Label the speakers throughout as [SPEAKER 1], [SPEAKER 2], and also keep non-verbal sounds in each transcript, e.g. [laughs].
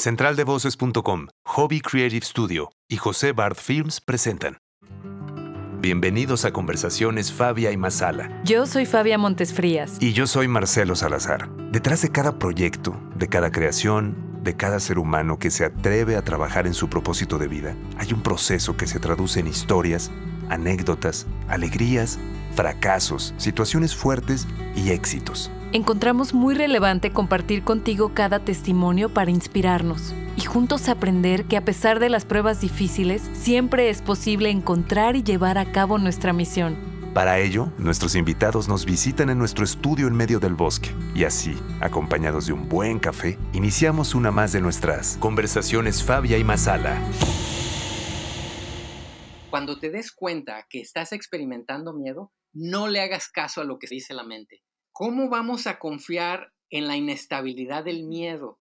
[SPEAKER 1] Centraldevoces.com, Hobby Creative Studio y José Bard Films presentan. Bienvenidos a Conversaciones Fabia y Masala.
[SPEAKER 2] Yo soy Fabia Montesfrías.
[SPEAKER 1] Y yo soy Marcelo Salazar. Detrás de cada proyecto, de cada creación, de cada ser humano que se atreve a trabajar en su propósito de vida, hay un proceso que se traduce en historias, anécdotas, alegrías, fracasos, situaciones fuertes y éxitos
[SPEAKER 2] encontramos muy relevante compartir contigo cada testimonio para inspirarnos y juntos aprender que a pesar de las pruebas difíciles, siempre es posible encontrar y llevar a cabo nuestra misión.
[SPEAKER 1] Para ello, nuestros invitados nos visitan en nuestro estudio en medio del bosque y así, acompañados de un buen café, iniciamos una más de nuestras conversaciones Fabia y Masala.
[SPEAKER 3] Cuando te des cuenta que estás experimentando miedo, no le hagas caso a lo que dice la mente ¿Cómo vamos a confiar en la inestabilidad del miedo?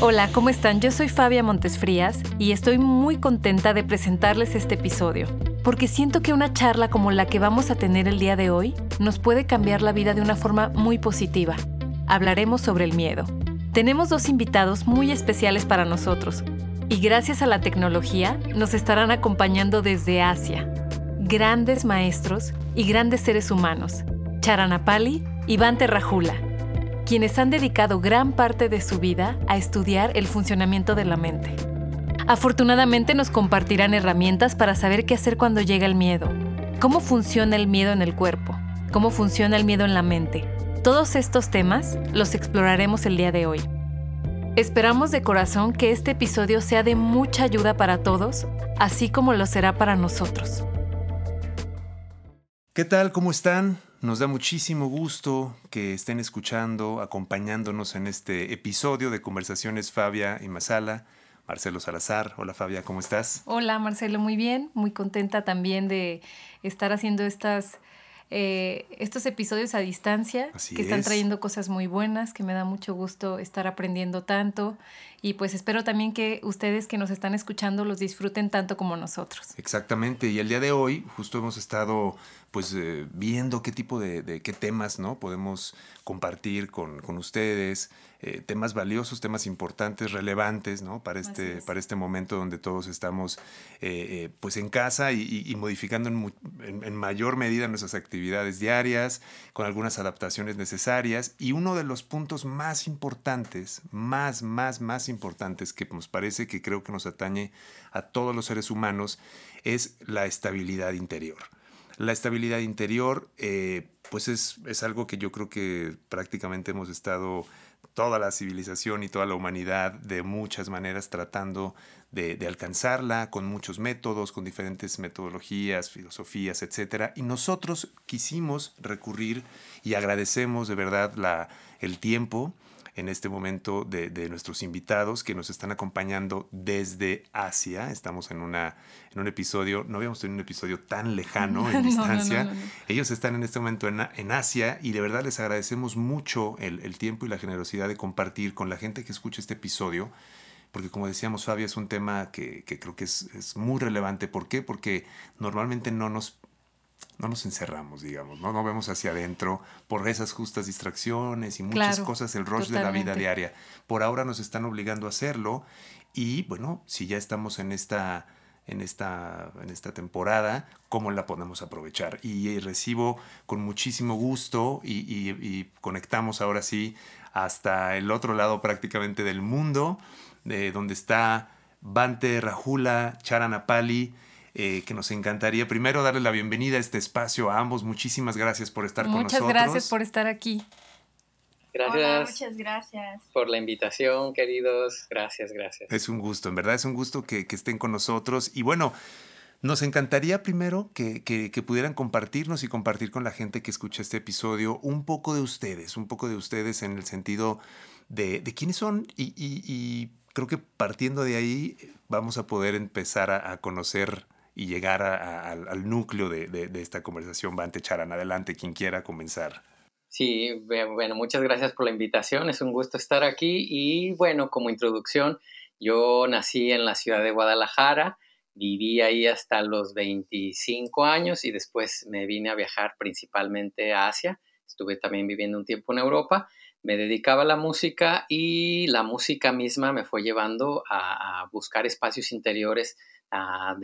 [SPEAKER 2] Hola, ¿cómo están? Yo soy Fabia Montesfrías y estoy muy contenta de presentarles este episodio, porque siento que una charla como la que vamos a tener el día de hoy nos puede cambiar la vida de una forma muy positiva. Hablaremos sobre el miedo. Tenemos dos invitados muy especiales para nosotros y gracias a la tecnología nos estarán acompañando desde Asia. Grandes maestros y grandes seres humanos Charanapali y Bante Rajula, quienes han dedicado gran parte de su vida a estudiar el funcionamiento de la mente. Afortunadamente nos compartirán herramientas para saber qué hacer cuando llega el miedo, cómo funciona el miedo en el cuerpo, cómo funciona el miedo en la mente. Todos estos temas los exploraremos el día de hoy. Esperamos de corazón que este episodio sea de mucha ayuda para todos, así como lo será para nosotros.
[SPEAKER 1] ¿Qué tal? ¿Cómo están? Nos da muchísimo gusto que estén escuchando, acompañándonos en este episodio de Conversaciones Fabia y Masala. Marcelo Salazar. Hola Fabia, ¿cómo estás?
[SPEAKER 2] Hola Marcelo, muy bien, muy contenta también de estar haciendo estas, eh, estos episodios a distancia, que están trayendo cosas muy buenas, que me da mucho gusto estar aprendiendo tanto y pues espero también que ustedes que nos están escuchando los disfruten tanto como nosotros.
[SPEAKER 1] Exactamente, y el día de hoy justo hemos estado pues eh, viendo qué tipo de, qué temas no podemos compartir con, ustedes, eh, temas valiosos, temas importantes, relevantes ¿no? para, este, para este momento donde todos estamos eh, pues en casa y, modificando en, en, mayor medida nuestras actividades diarias, con algunas adaptaciones necesarias. Y uno de los puntos más importantes, más, más, más importantes que nos parece que creo que nos atañe a todos los seres humanos, es la estabilidad interior. La estabilidad interior, eh, pues es, es, algo que yo creo que prácticamente hemos estado toda la civilización y toda la humanidad de muchas maneras tratando de, de, alcanzarla con muchos métodos, con diferentes metodologías, filosofías, etc. Y nosotros quisimos recurrir y agradecemos de verdad la, el tiempo en este momento de, nuestros invitados que nos están acompañando desde Asia. Estamos en, una, en un episodio, no habíamos tenido un episodio tan lejano [laughs] en distancia. Ellos están en este momento en, en, Asia y de verdad les agradecemos mucho el, el, tiempo y la generosidad de compartir con la gente que escucha este episodio. Porque como decíamos, Fabio, es un tema que, que creo que es, es muy relevante. ¿Por qué? Porque normalmente no nos no nos encerramos, digamos, ¿no? No vemos hacia adentro por esas justas distracciones y muchas cosas, el rush de la vida diaria. Por ahora nos están obligando a hacerlo y bueno, si ya estamos en esta, en esta, en esta temporada, ¿cómo la podemos aprovechar? Y, recibo con muchísimo gusto y, y, conectamos ahora sí hasta el otro lado prácticamente del mundo, de donde está Bante Rajula Charanapali, eh, que nos encantaría primero darle la bienvenida a este espacio a ambos. Muchísimas gracias por estar con nosotros.
[SPEAKER 2] Muchas gracias por estar aquí.
[SPEAKER 3] Gracias.
[SPEAKER 4] muchas gracias.
[SPEAKER 3] Por la invitación, queridos. Gracias, gracias.
[SPEAKER 1] Es un gusto, en verdad es un gusto que, estén con nosotros. Y bueno, nos encantaría primero que, pudieran compartirnos y compartir con la gente que escucha este episodio un poco de ustedes, un poco de ustedes en el sentido de, quiénes son y, creo que partiendo de ahí vamos a poder empezar a conocer y llegar al núcleo de, esta conversación. Va ante Charan, adelante, quien quiera comenzar.
[SPEAKER 3] Sí, bueno, muchas gracias por la invitación, es un gusto estar aquí y bueno, como introducción, yo nací en la ciudad de Guadalajara, viví ahí hasta los 25 años y después me vine a viajar principalmente a Asia, estuve también viviendo un tiempo en Europa, me dedicaba a la música y la música misma me fue llevando a, buscar espacios interiores ah,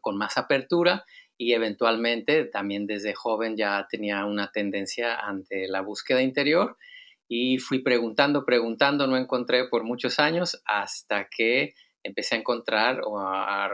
[SPEAKER 3] con más apertura y eventualmente también desde joven ya tenía una tendencia ante la búsqueda interior y fui preguntando, preguntando, no encontré por muchos años hasta que empecé a encontrar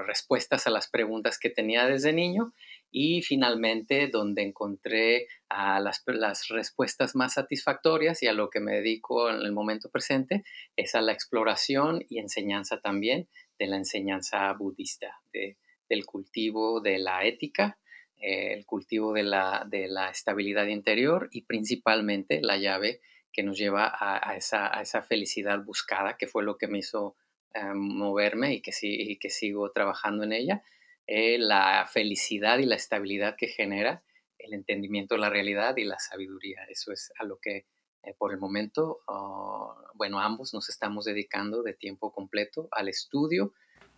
[SPEAKER 3] respuestas a las preguntas que tenía desde niño y finalmente donde encontré las, las, respuestas más satisfactorias y a lo que me dedico en el momento presente es a la exploración y enseñanza también de la enseñanza budista, de, del cultivo de la ética, eh, el cultivo de la, de la, estabilidad interior y principalmente la llave que nos lleva a, esa, a esa, felicidad buscada, que fue lo que me hizo eh, moverme y que, y que sigo trabajando en ella eh, la felicidad y la estabilidad que genera el entendimiento de la realidad y la sabiduría. Eso es a lo que eh, por el momento, ah, bueno, ambos nos estamos dedicando de tiempo completo al estudio,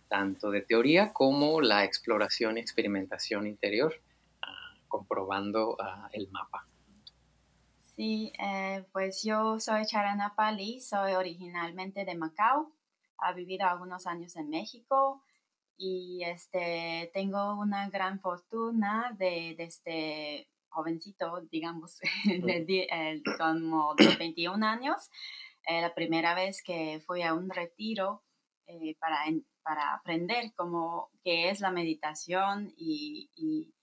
[SPEAKER 3] tanto de teoría como la exploración y experimentación interior, ah, comprobando ah, el mapa.
[SPEAKER 4] Sí, eh, pues yo soy Charana Pali, soy originalmente de Macao, he vivido algunos años en México, y este, tengo una gran fortuna de desde este jovencito, digamos, [laughs] de, eh, como de 21 años, eh, la primera vez que fui a un retiro eh, para, para aprender cómo, qué es la meditación y, y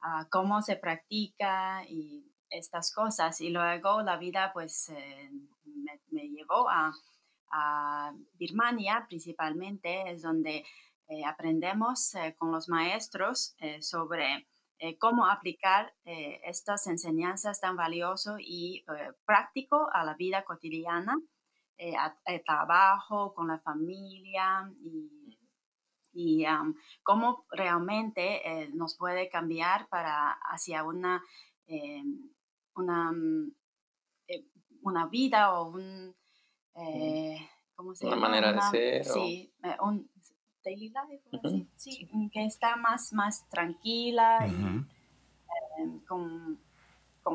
[SPEAKER 4] ah, cómo se practica y estas cosas. Y luego la vida pues me, me, llevó a, a Birmania principalmente, es donde eh, aprendemos eh, con los maestros eh, cómo aplicar estas enseñanzas tan valiosas y práctico a la vida cotidiana, al trabajo, con la familia y, cómo realmente nos puede cambiar para hacia una, una, mm, una vida o un...
[SPEAKER 3] ¿cómo se Una manera de ser.
[SPEAKER 4] Sí, un, sí, que está más, más tranquila y em, con,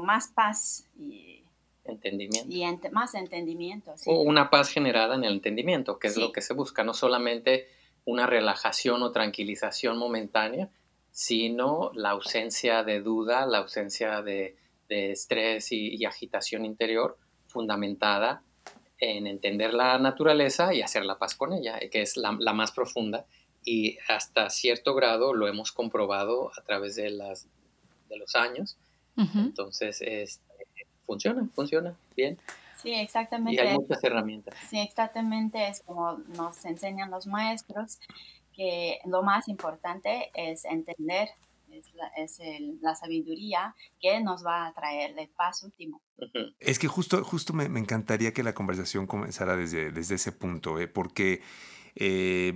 [SPEAKER 4] más paz y
[SPEAKER 3] entendimiento.
[SPEAKER 4] Y más entendimiento.
[SPEAKER 3] O una paz generada en el entendimiento, que es lo que se busca, no solamente una relajación o tranquilización momentánea, sino la ausencia de duda, la ausencia de, estrés y, agitación interior fundamentada en entender la naturaleza y hacer la paz con ella, que es la, más profunda y hasta cierto grado lo hemos comprobado a través de, las, de los años. Entonces, este, funciona, funciona bien.
[SPEAKER 4] Sí, exactamente.
[SPEAKER 3] Y hay muchas herramientas.
[SPEAKER 4] Sí, exactamente. Es como nos enseñan los maestros que lo más importante es entender es, la, sabiduría que nos va a traer el paso último.
[SPEAKER 1] Es que justo, justo me, encantaría que la conversación comenzara desde, desde ese punto, ¿eh? porque eh,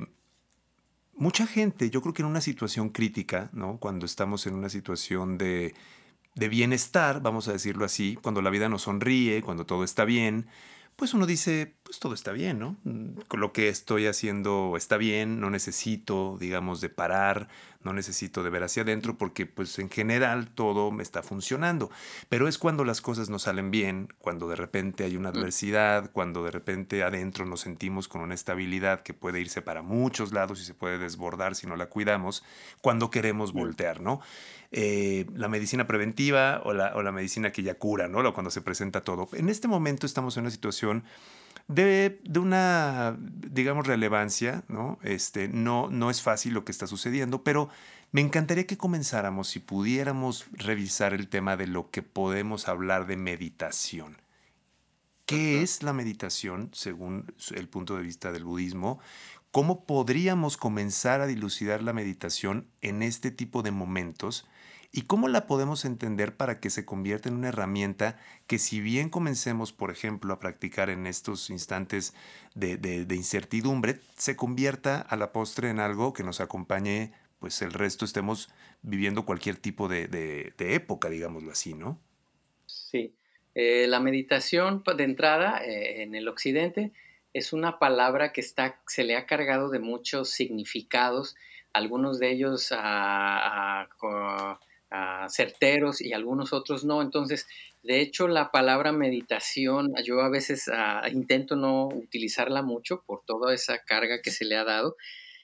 [SPEAKER 1] mucha gente, yo creo que en una situación crítica, ¿no? cuando estamos en una situación de, de bienestar, vamos a decirlo así, cuando la vida nos sonríe, cuando todo está bien, pues uno dice, pues todo está bien, ¿no? Mm, lo que estoy haciendo está bien, no necesito, digamos, de parar, no necesito de ver hacia adentro porque pues en general todo me está funcionando. Pero es cuando las cosas no salen bien, cuando de repente hay una adversidad, cuando de repente adentro nos sentimos con una estabilidad que puede irse para muchos lados y se puede desbordar si no la cuidamos, cuando queremos voltear, ¿no? Eh, la medicina preventiva o la, o la medicina que ya cura, ¿no? Cuando se presenta todo. En este momento estamos en una situación de, de, una, digamos, relevancia, ¿no? Este, no, no es fácil lo que está sucediendo, pero me encantaría que comenzáramos, si pudiéramos revisar el tema de lo que podemos hablar de meditación. ¿Qué es la meditación según el punto de vista del budismo? ¿Cómo podríamos comenzar a dilucidar la meditación en este tipo de momentos? ¿Y cómo la podemos entender para que se convierta en una herramienta que si bien comencemos, por ejemplo, a practicar en estos instantes de, incertidumbre, se convierta a la postre en algo que nos acompañe, pues el resto estemos viviendo cualquier tipo de, época, digámoslo así, ¿no?
[SPEAKER 3] Sí. Eh, la meditación pues, de entrada eh, en el occidente es una palabra que está, se le ha cargado de muchos significados, algunos de ellos a ah, certeros y algunos otros no. Entonces, de hecho, la palabra meditación, yo a veces ah, intento no utilizarla mucho por toda esa carga que se le ha dado.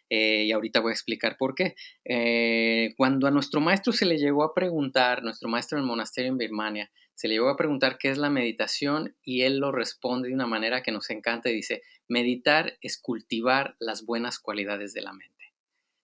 [SPEAKER 3] Eh, y ahorita voy a explicar por qué. Eh, cuando a nuestro maestro se le llegó a preguntar, nuestro maestro en el monasterio en Birmania, se le llegó a preguntar qué es la meditación y él lo responde de una manera que nos encanta y dice, meditar es cultivar las buenas cualidades de la mente.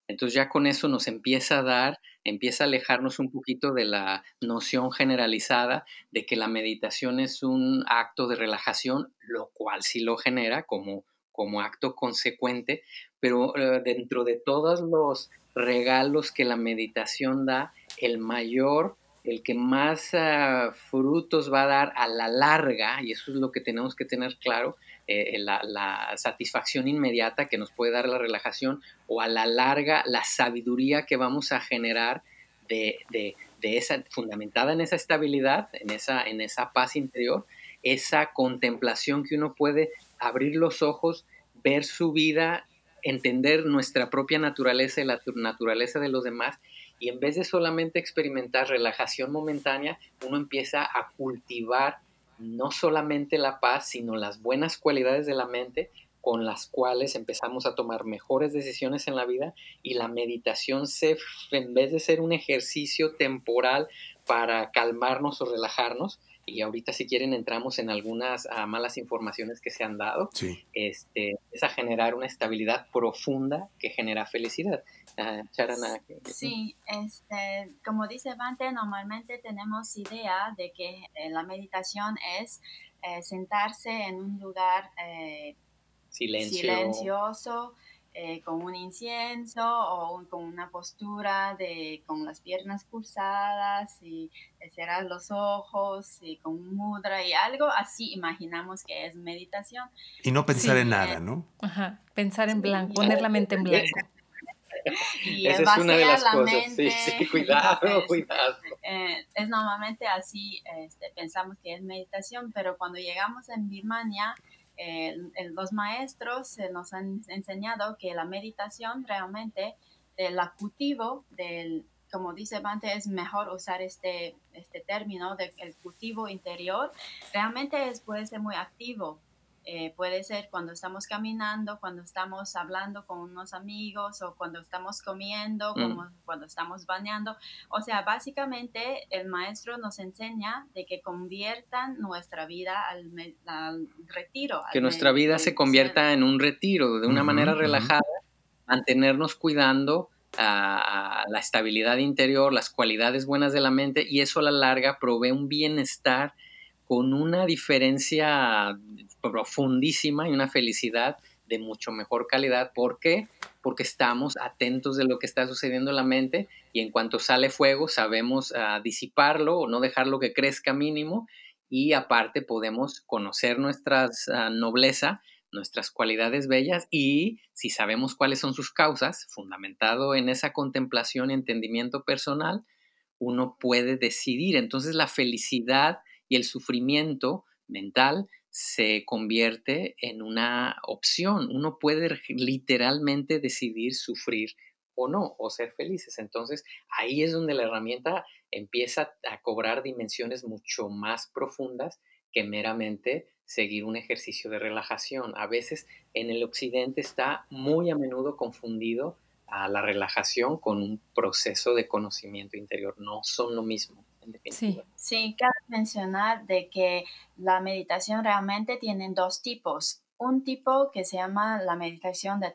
[SPEAKER 3] Entonces ya con eso nos empieza a dar, empieza a alejarnos un poquito de la noción generalizada de que la meditación es un acto de relajación, lo cual sí lo genera como, como acto consecuente, pero eh, dentro de todos los regalos que la meditación da, el mayor, el que más ah, frutos va a dar a la larga, y eso es lo que tenemos que tener claro, eh, la, satisfacción inmediata que nos puede dar la relajación o a la larga la sabiduría que vamos a generar de, esa, fundamentada en esa estabilidad, en esa, en esa paz interior, esa contemplación que uno puede abrir los ojos, ver su vida, entender nuestra propia naturaleza y la naturaleza de los demás y en vez de solamente experimentar relajación momentánea, uno empieza a cultivar no solamente la paz, sino las buenas cualidades de la mente con las cuales empezamos a tomar mejores decisiones en la vida y la meditación se, en vez de ser un ejercicio temporal para calmarnos o relajarnos, y ahorita si quieren entramos en algunas ah, malas informaciones que se han dado, este, es a generar una estabilidad profunda que genera felicidad. Ah, Charana.
[SPEAKER 4] Sí, este, como dice Vante, normalmente tenemos idea de que eh, la meditación es eh, sentarse en un lugar eh, silencioso eh, con un incienso o con una postura de con las piernas cruzadas y cerrar los ojos y con un mudra y algo así imaginamos que es meditación.
[SPEAKER 1] Y no pensar en nada, ¿no?
[SPEAKER 2] Ajá, pensar en blanco, poner la mente en blanco. [laughs]
[SPEAKER 3] y Esa es una de las cosas. sí, sí, cuidado, [laughs] cuidado.
[SPEAKER 4] Eh, es normalmente así, este, pensamos que es meditación, pero cuando llegamos en Birmania, los maestros nos han enseñado que la meditación realmente, el cultivo del, como dice Bante, es mejor usar este, este término del cultivo interior, realmente es, puede ser muy activo eh, puede ser cuando estamos caminando, cuando estamos hablando con unos amigos o cuando estamos comiendo, mm. como cuando estamos bañando. O sea, básicamente el maestro nos enseña de que conviertan nuestra vida al, retiro.
[SPEAKER 3] Que nuestra vida se convierta en un retiro de una manera relajada, mantenernos cuidando a, la estabilidad interior, las cualidades buenas de la mente y eso a la larga provee un bienestar con una diferencia profundísima y una felicidad de mucho mejor calidad. ¿Por qué? Porque estamos atentos de lo que está sucediendo en la mente y en cuanto sale fuego sabemos ah, disiparlo o no dejarlo que crezca mínimo y aparte podemos conocer nuestra ah, nobleza, nuestras cualidades bellas y si sabemos cuáles son sus causas, fundamentado en esa contemplación y entendimiento personal, uno puede decidir. Entonces la felicidad y el sufrimiento mental se convierte en una opción. Uno puede literalmente decidir sufrir o no, o ser felices. Entonces, ahí es donde la herramienta empieza a cobrar dimensiones mucho más profundas que meramente seguir un ejercicio de relajación. A veces en el occidente está muy a menudo confundido a la relajación con un proceso de conocimiento interior. No son lo mismo.
[SPEAKER 4] Sí. sí, cabe mencionar de que la meditación realmente tiene dos tipos. Un tipo que se llama la meditación de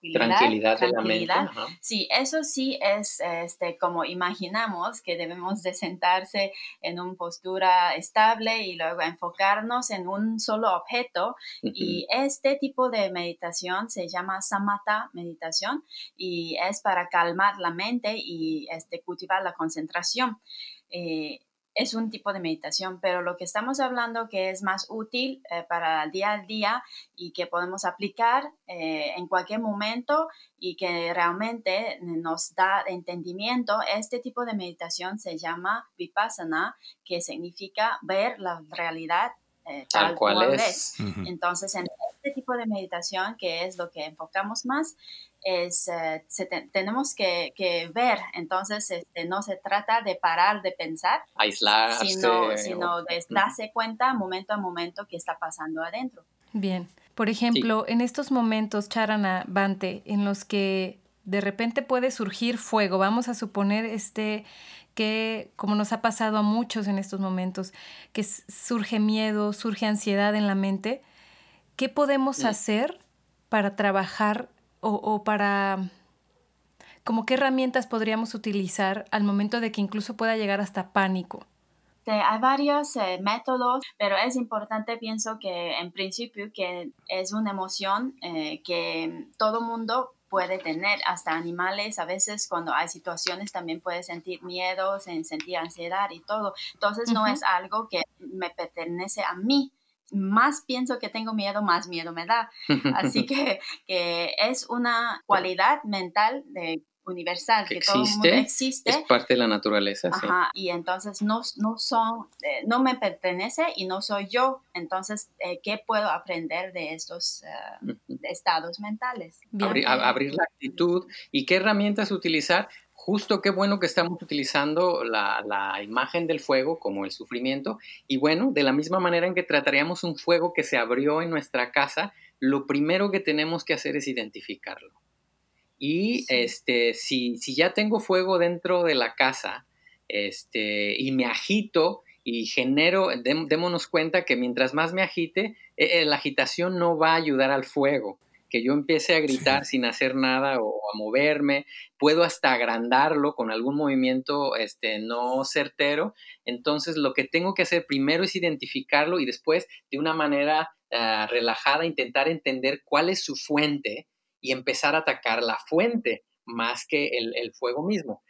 [SPEAKER 4] tranquilidad
[SPEAKER 3] tranquilidad, de la mente.
[SPEAKER 4] Sí, eso sí es este, como imaginamos que debemos de sentarse en una postura estable y luego enfocarnos en un solo objeto. Y este tipo de meditación se llama samatha meditación y es para calmar la mente y este, cultivar la concentración. Eh, es un tipo de meditación, pero lo que estamos hablando que es más útil eh, para el día a día y que podemos aplicar eh, en cualquier momento y que realmente nos da entendimiento, este tipo de meditación se llama vipassana, que significa ver la realidad eh, tal, cual, es. Entonces, en este tipo de meditación, que es lo que enfocamos más, es, eh, tenemos que, ver, entonces este, no se trata de parar de pensar,
[SPEAKER 3] aislarse,
[SPEAKER 4] sino, sino de darse cuenta momento a momento qué está pasando adentro.
[SPEAKER 2] Bien, por ejemplo, en estos momentos, Charana Bante, en los que de repente puede surgir fuego, vamos a suponer este que, como nos ha pasado a muchos en estos momentos, que surge miedo, surge ansiedad en la mente, ¿qué podemos hacer para trabajar o, para, como qué herramientas podríamos utilizar al momento de que incluso pueda llegar hasta pánico?
[SPEAKER 4] hay varios eh, métodos, pero es importante, pienso que en principio, que es una emoción eh, que todo mundo puede tener, hasta animales, a veces cuando hay situaciones también puede sentir miedo, sentir ansiedad y todo. Entonces no es algo que me pertenece a mí. Más pienso que tengo miedo, más miedo me da. [laughs] Así que, que es una cualidad mental de universal, que, todo el mundo existe.
[SPEAKER 3] Es parte de la naturaleza.
[SPEAKER 4] Ajá, y entonces no, no son, eh, no me pertenece y no soy yo. Entonces, eh, ¿qué puedo aprender de estos eh, estados mentales?
[SPEAKER 3] abrir, la actitud y qué herramientas utilizar. Justo qué bueno que estamos utilizando la, la, imagen del fuego como el sufrimiento. Y bueno, de la misma manera en que trataríamos un fuego que se abrió en nuestra casa, lo primero que tenemos que hacer es identificarlo. Y este, si, si, ya tengo fuego dentro de la casa este, y me agito y genero, démonos cuenta que mientras más me agite, eh, eh, la agitación no va a ayudar al fuego. Que yo empiece a gritar sin hacer nada o a moverme, puedo hasta agrandarlo con algún movimiento este, no certero. Entonces, lo que tengo que hacer primero es identificarlo y después, de una manera ah, relajada, intentar entender cuál es su fuente y empezar a atacar la fuente más que el, fuego mismo.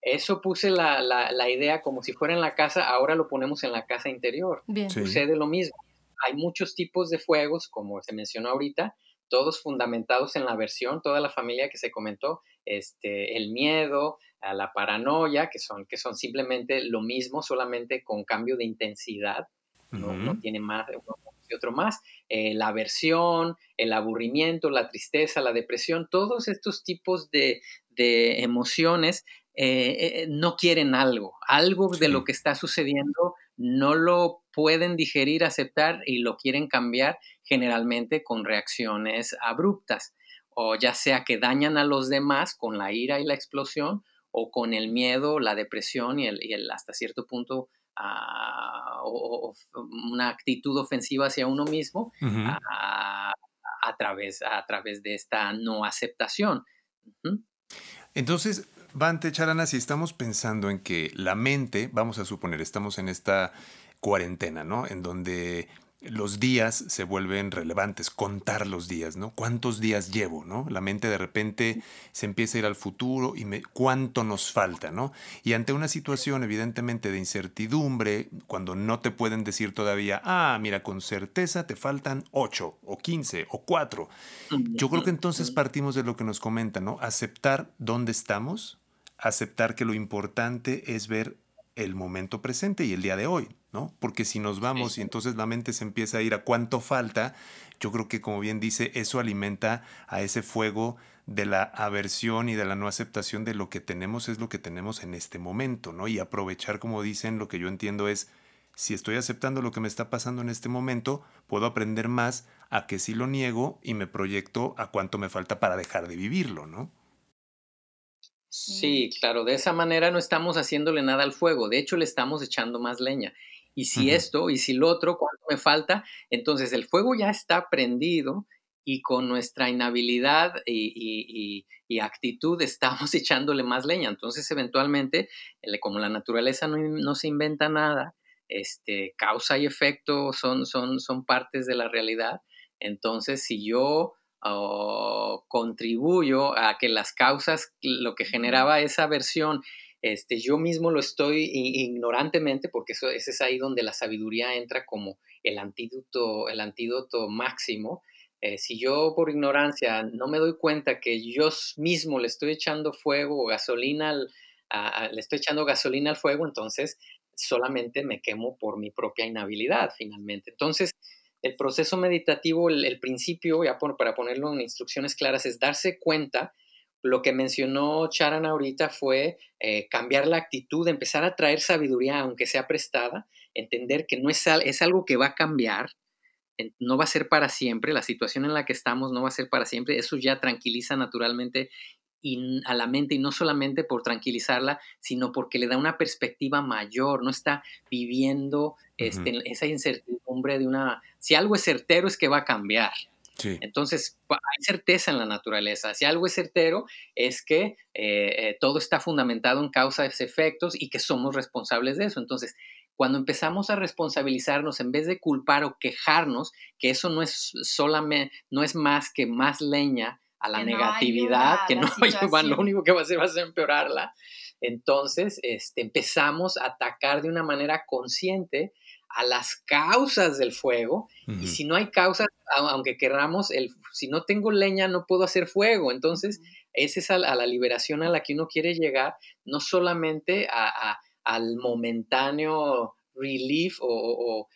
[SPEAKER 3] Eso puse la, la, idea como si fuera en la casa, ahora lo ponemos en la casa interior. Sucede lo mismo. Hay muchos tipos de fuegos, como se mencionó ahorita, todos fundamentados en la versión, toda la familia que se comentó, este, el miedo, la paranoia, que son, que son simplemente lo mismo, solamente con cambio de intensidad, no, no tiene más, y otro más, eh, la aversión, el aburrimiento, la tristeza, la depresión, todos estos tipos de, emociones eh, eh, no quieren algo, algo de lo que está sucediendo no lo pueden digerir, aceptar y lo quieren cambiar generalmente con reacciones abruptas, o ya sea que dañan a los demás con la ira y la explosión, o con el miedo, la depresión y el hasta cierto punto o, una actitud ofensiva hacia uno mismo a, través, a través de esta no aceptación.
[SPEAKER 1] Entonces, Bante Charana, si estamos pensando en que la mente, vamos a suponer, estamos en esta cuarentena, ¿no? En donde los días se vuelven relevantes, contar los días, ¿no? ¿Cuántos días llevo, ¿no? La mente de repente se empieza a ir al futuro y me, cuánto nos falta, ¿no? Y ante una situación evidentemente de incertidumbre, cuando no te pueden decir todavía, ah, mira, con certeza te faltan 8 o 15 o 4. Yo creo que entonces partimos de lo que nos comenta, ¿no? Aceptar dónde estamos, aceptar que lo importante es ver el momento presente y el día de hoy, ¿no? Porque si nos vamos y entonces la mente se empieza a ir a cuánto falta, yo creo que como bien dice, eso alimenta a ese fuego de la aversión y de la no aceptación de lo que tenemos es lo que tenemos en este momento, ¿no? Y aprovechar, como dicen, lo que yo entiendo es, si estoy aceptando lo que me está pasando en este momento, puedo aprender más a que si lo niego y me proyecto a cuánto me falta para dejar de vivirlo, ¿no?
[SPEAKER 3] Sí, claro, de esa manera no estamos haciéndole nada al fuego, de hecho le estamos echando más leña. Y si esto, y si lo otro, ¿cuánto me falta? Entonces el fuego ya está prendido y con nuestra inhabilidad y, actitud estamos [laughs] echándole más leña. Entonces eventualmente, como la naturaleza no, se inventa nada, este, causa y efecto son, son, son partes de la realidad. Entonces si yo o contribuyo a que las causas, lo que generaba esa versión, este, yo mismo lo estoy ignorantemente, porque eso, ese es ahí donde la sabiduría entra como el antídoto, el antídoto máximo. Eh, si yo por ignorancia no me doy cuenta que yo mismo le estoy echando fuego o gasolina, le estoy echando gasolina al fuego, entonces solamente me quemo por mi propia inhabilidad finalmente. Entonces, el proceso meditativo, el, principio, ya para ponerlo en instrucciones claras, es darse cuenta lo que mencionó Charan ahorita fue eh, cambiar la actitud, empezar a traer sabiduría, aunque sea prestada, entender que no es, es algo que va a cambiar, no va a ser para siempre, la situación en la que estamos no va a ser para siempre, eso ya tranquiliza naturalmente a la mente y no solamente por tranquilizarla, sino porque le da una perspectiva mayor, no está viviendo este, esa incertidumbre de una, si algo es certero es que va a cambiar, entonces, hay certeza en la naturaleza. Si algo es certero, es que eh, eh, todo está fundamentado en causas, efectos y que somos responsables de eso. Entonces, cuando empezamos a responsabilizarnos, en vez de culpar o quejarnos, que eso no es solamente, no es más que más leña a la negatividad, que no [laughs] ayuda, lo único que va a hacer va a ser empeorarla. Entonces, este, empezamos a atacar de una manera consciente a las causas del fuego. Y si no hay causas, aunque querramos, el, si no tengo leña, no puedo hacer fuego. Entonces, esa es a, la liberación a la que uno quiere llegar, no solamente a, al momentáneo relief o,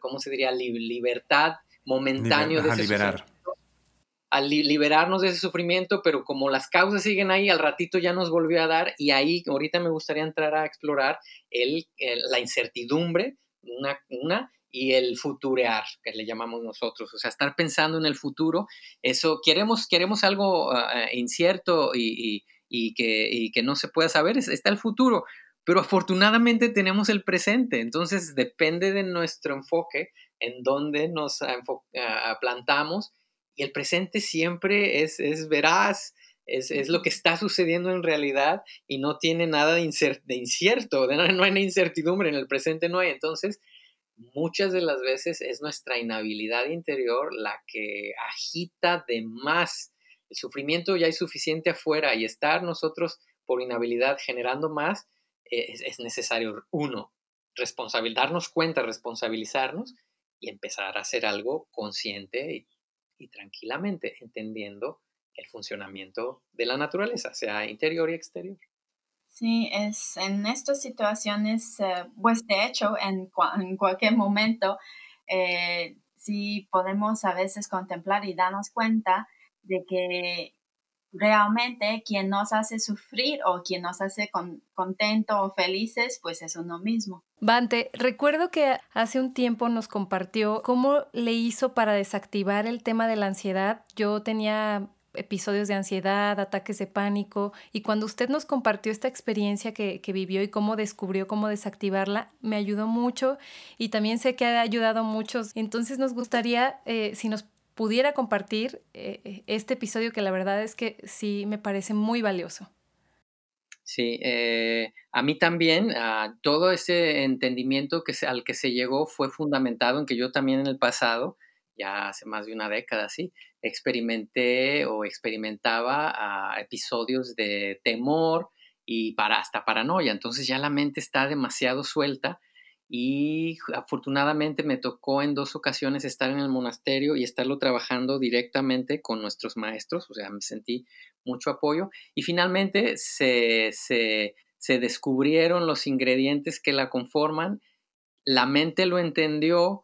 [SPEAKER 3] ¿cómo se diría? libertad momentáneo de ese liberar. Al liberarnos de ese sufrimiento, pero como las causas siguen ahí, al ratito ya nos volvió a dar y ahí ahorita me gustaría entrar a explorar el la incertidumbre una, y el futurear, que le llamamos nosotros, o sea, estar pensando en el futuro, eso, queremos, queremos algo ah, ah, incierto y, que, que, no se pueda saber, está el futuro, pero afortunadamente tenemos el presente, entonces depende de nuestro enfoque en dónde nos ah, plantamos y el presente siempre es, es veraz, es, lo que está sucediendo en realidad y no tiene nada de, incierto, de, [laughs] no hay incertidumbre, en el presente no hay. Entonces, muchas de las veces es nuestra inhabilidad interior la que agita de más. El sufrimiento ya hay suficiente afuera y estar nosotros por inhabilidad generando más eh, es, necesario, uno, darnos cuenta, responsabilizarnos y empezar a hacer algo consciente y tranquilamente, entendiendo el funcionamiento de la naturaleza, sea interior y exterior.
[SPEAKER 4] Sí, es en estas situaciones, eh, pues de hecho, en, en cualquier momento, eh, sí podemos a veces contemplar y darnos cuenta de que realmente quien nos hace sufrir o quien nos hace contento o felices, pues es uno mismo.
[SPEAKER 2] Bante, recuerdo que hace un tiempo nos compartió cómo le hizo para desactivar el tema de la ansiedad. Yo tenía episodios de ansiedad, ataques de pánico, y cuando usted nos compartió esta experiencia que, vivió y cómo descubrió cómo desactivarla, me ayudó mucho y también sé que ha ayudado a muchos. Entonces nos gustaría, eh, si nos pudiera compartir eh, este episodio que la verdad es que sí me parece muy valioso.
[SPEAKER 3] Sí, eh, a mí también ah, todo ese entendimiento que al que se llegó fue fundamentado en que yo también en el pasado ya hace más de una década, sí, experimenté o experimentaba episodios de temor y para, hasta paranoia. Entonces ya la mente está demasiado suelta y afortunadamente me tocó en dos ocasiones estar en el monasterio y estarlo trabajando directamente con nuestros maestros, o sea, me sentí mucho apoyo y finalmente se, se descubrieron los ingredientes que la conforman, la mente lo entendió,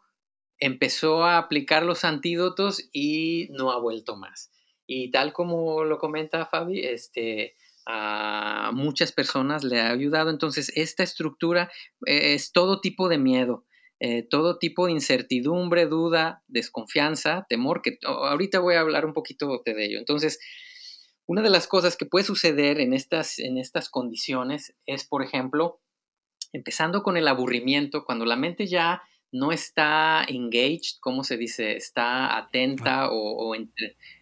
[SPEAKER 3] empezó a aplicar los antídotos y no ha vuelto más. Y tal como lo comenta Fabi, este, a muchas personas le ha ayudado. Entonces, esta estructura eh, es todo tipo de miedo, eh, todo tipo de incertidumbre, duda, desconfianza, temor, que ahorita voy a hablar un poquito de ello. Entonces, una de las cosas que puede suceder en estas, en estas condiciones es, por ejemplo, empezando con el aburrimiento, cuando la mente ya no está engaged, ¿cómo se dice? Está atenta o,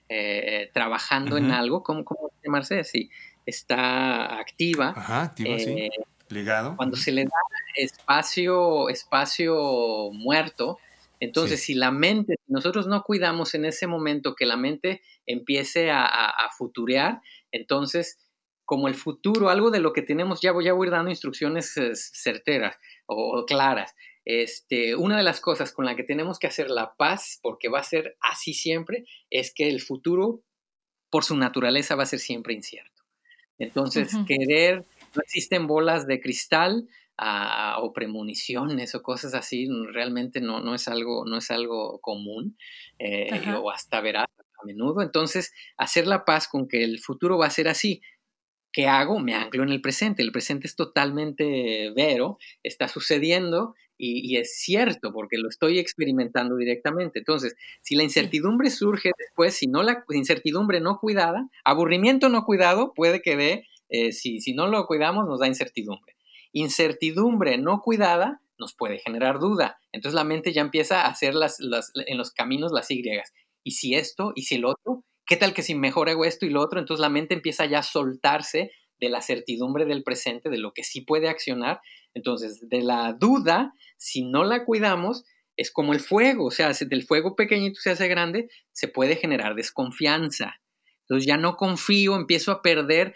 [SPEAKER 3] eh, trabajando en algo, ¿cómo, cómo llamarse? Sí, está activa.
[SPEAKER 1] Ajá, activa, sí. Eh, Ligado.
[SPEAKER 3] Cuando se le da espacio, espacio muerto, entonces si la mente, nosotros no cuidamos en ese momento que la mente empiece a, a, futurear, entonces como el futuro, algo de lo que tenemos, ya voy, a ir dando instrucciones eh, certeras o claras. Este, una de las cosas con la que tenemos que hacer la paz, porque va a ser así siempre, es que el futuro, por su naturaleza, va a ser siempre incierto. Entonces, querer, no existen bolas de cristal, o premoniciones o cosas así, realmente no, no, es, algo, no es algo común eh, o hasta verás a menudo. Entonces, hacer la paz con que el futuro va a ser así. ¿Qué hago? Me anclo en el presente. El presente es totalmente vero, está sucediendo y, es cierto porque lo estoy experimentando directamente. Entonces, si la incertidumbre surge después, si no la incertidumbre no cuidada, aburrimiento no cuidado puede que dé, eh, si, si no lo cuidamos, nos da incertidumbre. Incertidumbre no cuidada nos puede generar duda. Entonces la mente ya empieza a hacer las, las, en los caminos las Y. ¿Y si esto? ¿Y si el otro? ¿Qué tal que si mejor hago esto y lo otro? Entonces la mente empieza ya a soltarse de la certidumbre del presente, de lo que sí puede accionar. Entonces, de la duda, si no la cuidamos, es como el fuego, o sea, si del fuego pequeñito se hace grande, se puede generar desconfianza. Entonces ya no confío, empiezo a perder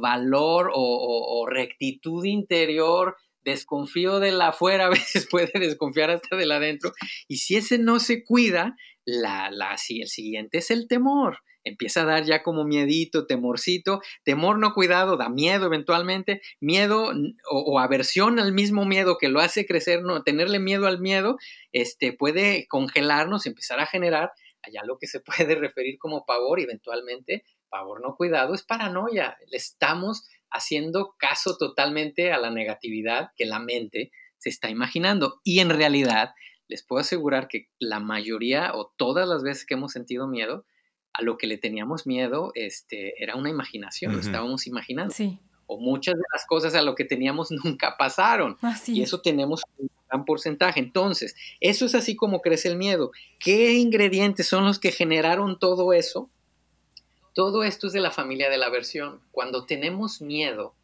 [SPEAKER 3] valor o, rectitud interior, desconfío de la afuera, [laughs] a veces puede desconfiar hasta de la adentro. Y si ese no se cuida, la, la, el siguiente es el temor. Empieza a dar ya como miedito, temorcito, temor no cuidado, da miedo eventualmente, miedo o, aversión al mismo miedo que lo hace crecer, no, tenerle miedo al miedo, este, puede congelarnos, empezar a generar allá lo que se [laughs] puede referir como pavor, eventualmente pavor no cuidado es paranoia. Le estamos haciendo caso totalmente a la negatividad que la mente se está imaginando. Y en realidad, les puedo asegurar que la mayoría o todas las veces que hemos sentido miedo, a lo que le teníamos miedo este, era una imaginación, lo estábamos imaginando. O muchas de las cosas a lo que teníamos [laughs] nunca pasaron. y eso tenemos un gran porcentaje. Entonces, eso es así como crece el miedo. ¿Qué ingredientes son los que generaron todo eso? Todo esto es de la familia de la aversión. Cuando tenemos miedo,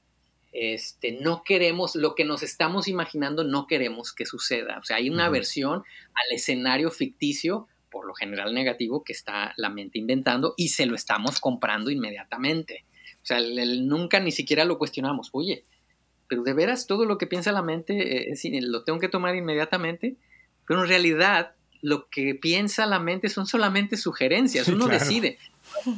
[SPEAKER 3] este, no queremos, lo que nos estamos imaginando no queremos que suceda. O sea, hay una aversión al escenario ficticio, por lo general negativo, que está la mente inventando y se lo estamos comprando inmediatamente. O sea, nunca ni siquiera lo cuestionamos. Oye, pero de veras todo lo que piensa la mente eh, lo tengo que tomar inmediatamente. Pero en realidad lo que piensa la mente son solamente sugerencias. Uno decide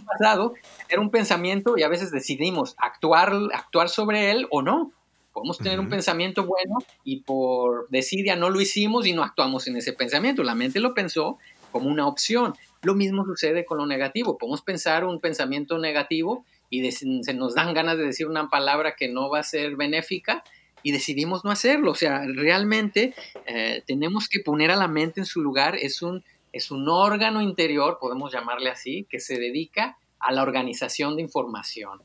[SPEAKER 3] pasado, tener un pensamiento y a veces decidimos actuar, actuar sobre él o no. Podemos tener un pensamiento bueno y por desidia no lo hicimos y no actuamos en ese pensamiento. La mente lo pensó como una opción. Lo mismo sucede con lo negativo. Podemos pensar un pensamiento negativo y se nos dan ganas de decir una palabra que no va a ser benéfica y decidimos no hacerlo. O sea, realmente eh, tenemos que poner a la mente en su lugar. Es un, es un órgano interior, podemos llamarle así, que se dedica a la organización de información.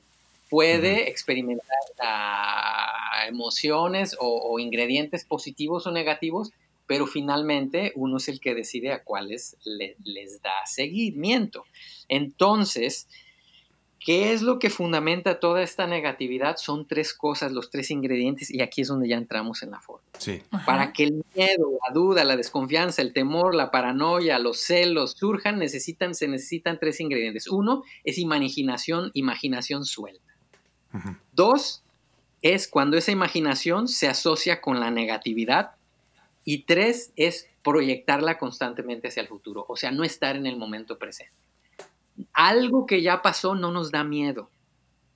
[SPEAKER 3] Puede experimentar ah, emociones o, ingredientes positivos o negativos, pero finalmente uno es el que decide a cuáles les da seguimiento. Entonces, ¿Qué es lo que fundamenta toda esta negatividad? Son tres cosas, los tres ingredientes, y aquí es donde ya entramos en la forma.
[SPEAKER 1] Sí.
[SPEAKER 3] Para que el miedo, la duda, la desconfianza, el temor, la paranoia, los celos surjan, necesitan, se necesitan tres ingredientes. Uno es imaginación, imaginación suelta. Dos es cuando esa imaginación se asocia con la negatividad. Y tres es proyectarla constantemente hacia el futuro, o sea, no estar en el momento presente algo que ya pasó no nos da miedo.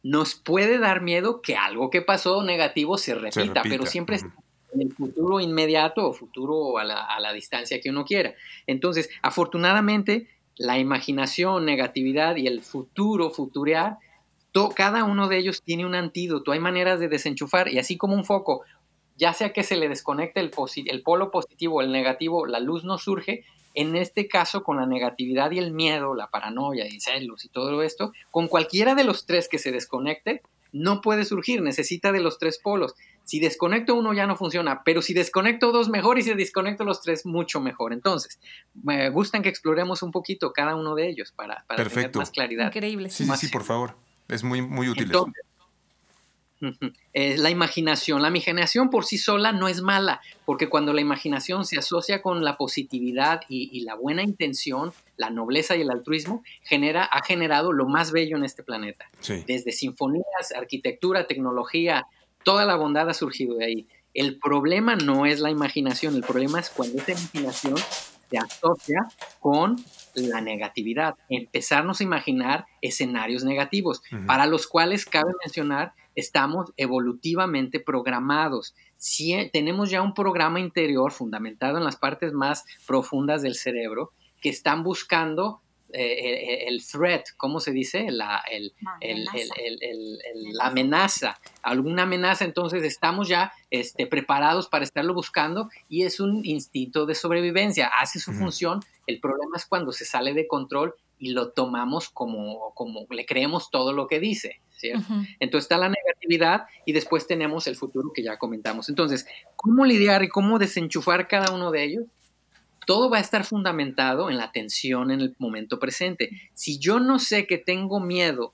[SPEAKER 3] Nos puede dar miedo que algo que pasó negativo se repita, pero siempre en el futuro inmediato o futuro a la, distancia que uno quiera. Entonces, afortunadamente, la imaginación, negatividad y el futuro, futurear, cada uno de ellos tiene un antídoto. Hay maneras de desenchufar y así como un foco, ya sea que se le desconecte el, el polo positivo o el negativo, la luz no surge, en este caso, con la negatividad y el miedo, la paranoia y celos y todo esto, con cualquiera de los tres que se desconecte, no puede surgir, necesita de los tres polos. Si desconecto uno ya no funciona, pero si desconecto dos mejor y si desconecto los tres mucho mejor. Entonces, me gustan que exploremos un poquito cada uno de ellos para, para tener más claridad.
[SPEAKER 2] Increíble.
[SPEAKER 1] Sí, sí, sí, por favor. Es muy, muy útil.
[SPEAKER 3] Es la imaginación. La imaginación por sí sola no es mala, porque cuando la imaginación se asocia con la positividad y, la buena intención, la nobleza y el altruismo, genera, ha generado lo más bello en este planeta. Desde sinfonías, arquitectura, tecnología, toda la bondad ha surgido de ahí. El problema no es la imaginación, el problema es cuando esa imaginación se asocia con la negatividad, empezarnos a imaginar escenarios negativos, para los cuales cabe mencionar, estamos evolutivamente programados. Si tenemos ya un programa interior fundamentado en las partes más profundas del cerebro que están buscando eh, el, threat, ¿cómo se dice? La, amenaza. alguna amenaza, entonces estamos ya este, preparados para estarlo buscando y es un instinto de sobrevivencia, hace su función, el problema es cuando se sale de control y lo tomamos como, como le creemos todo lo que dice, Entonces está la negatividad y después tenemos el futuro que ya comentamos. Entonces, ¿cómo lidiar y cómo desenchufar cada uno de ellos? todo va a estar fundamentado en la atención en el momento presente. Si yo no sé que tengo miedo,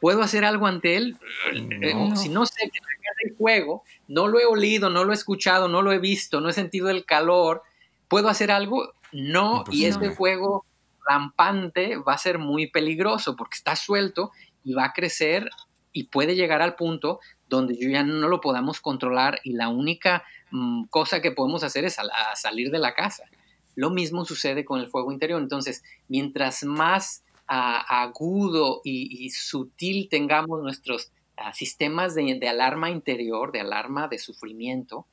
[SPEAKER 3] ¿puedo hacer algo ante él? Eh, si no sé que el juego, no lo he olido, no lo he escuchado, no lo he visto, no he sentido el calor, ¿puedo hacer algo? No, y este juego rampante va a ser muy peligroso porque está suelto y va a crecer y puede llegar al punto donde ya no lo podamos controlar y la única mm, cosa que podemos hacer es salir de la casa. Lo mismo sucede con el fuego interior. Entonces, mientras más agudo y, sutil tengamos nuestros ah, sistemas de, alarma interior, de alarma de sufrimiento,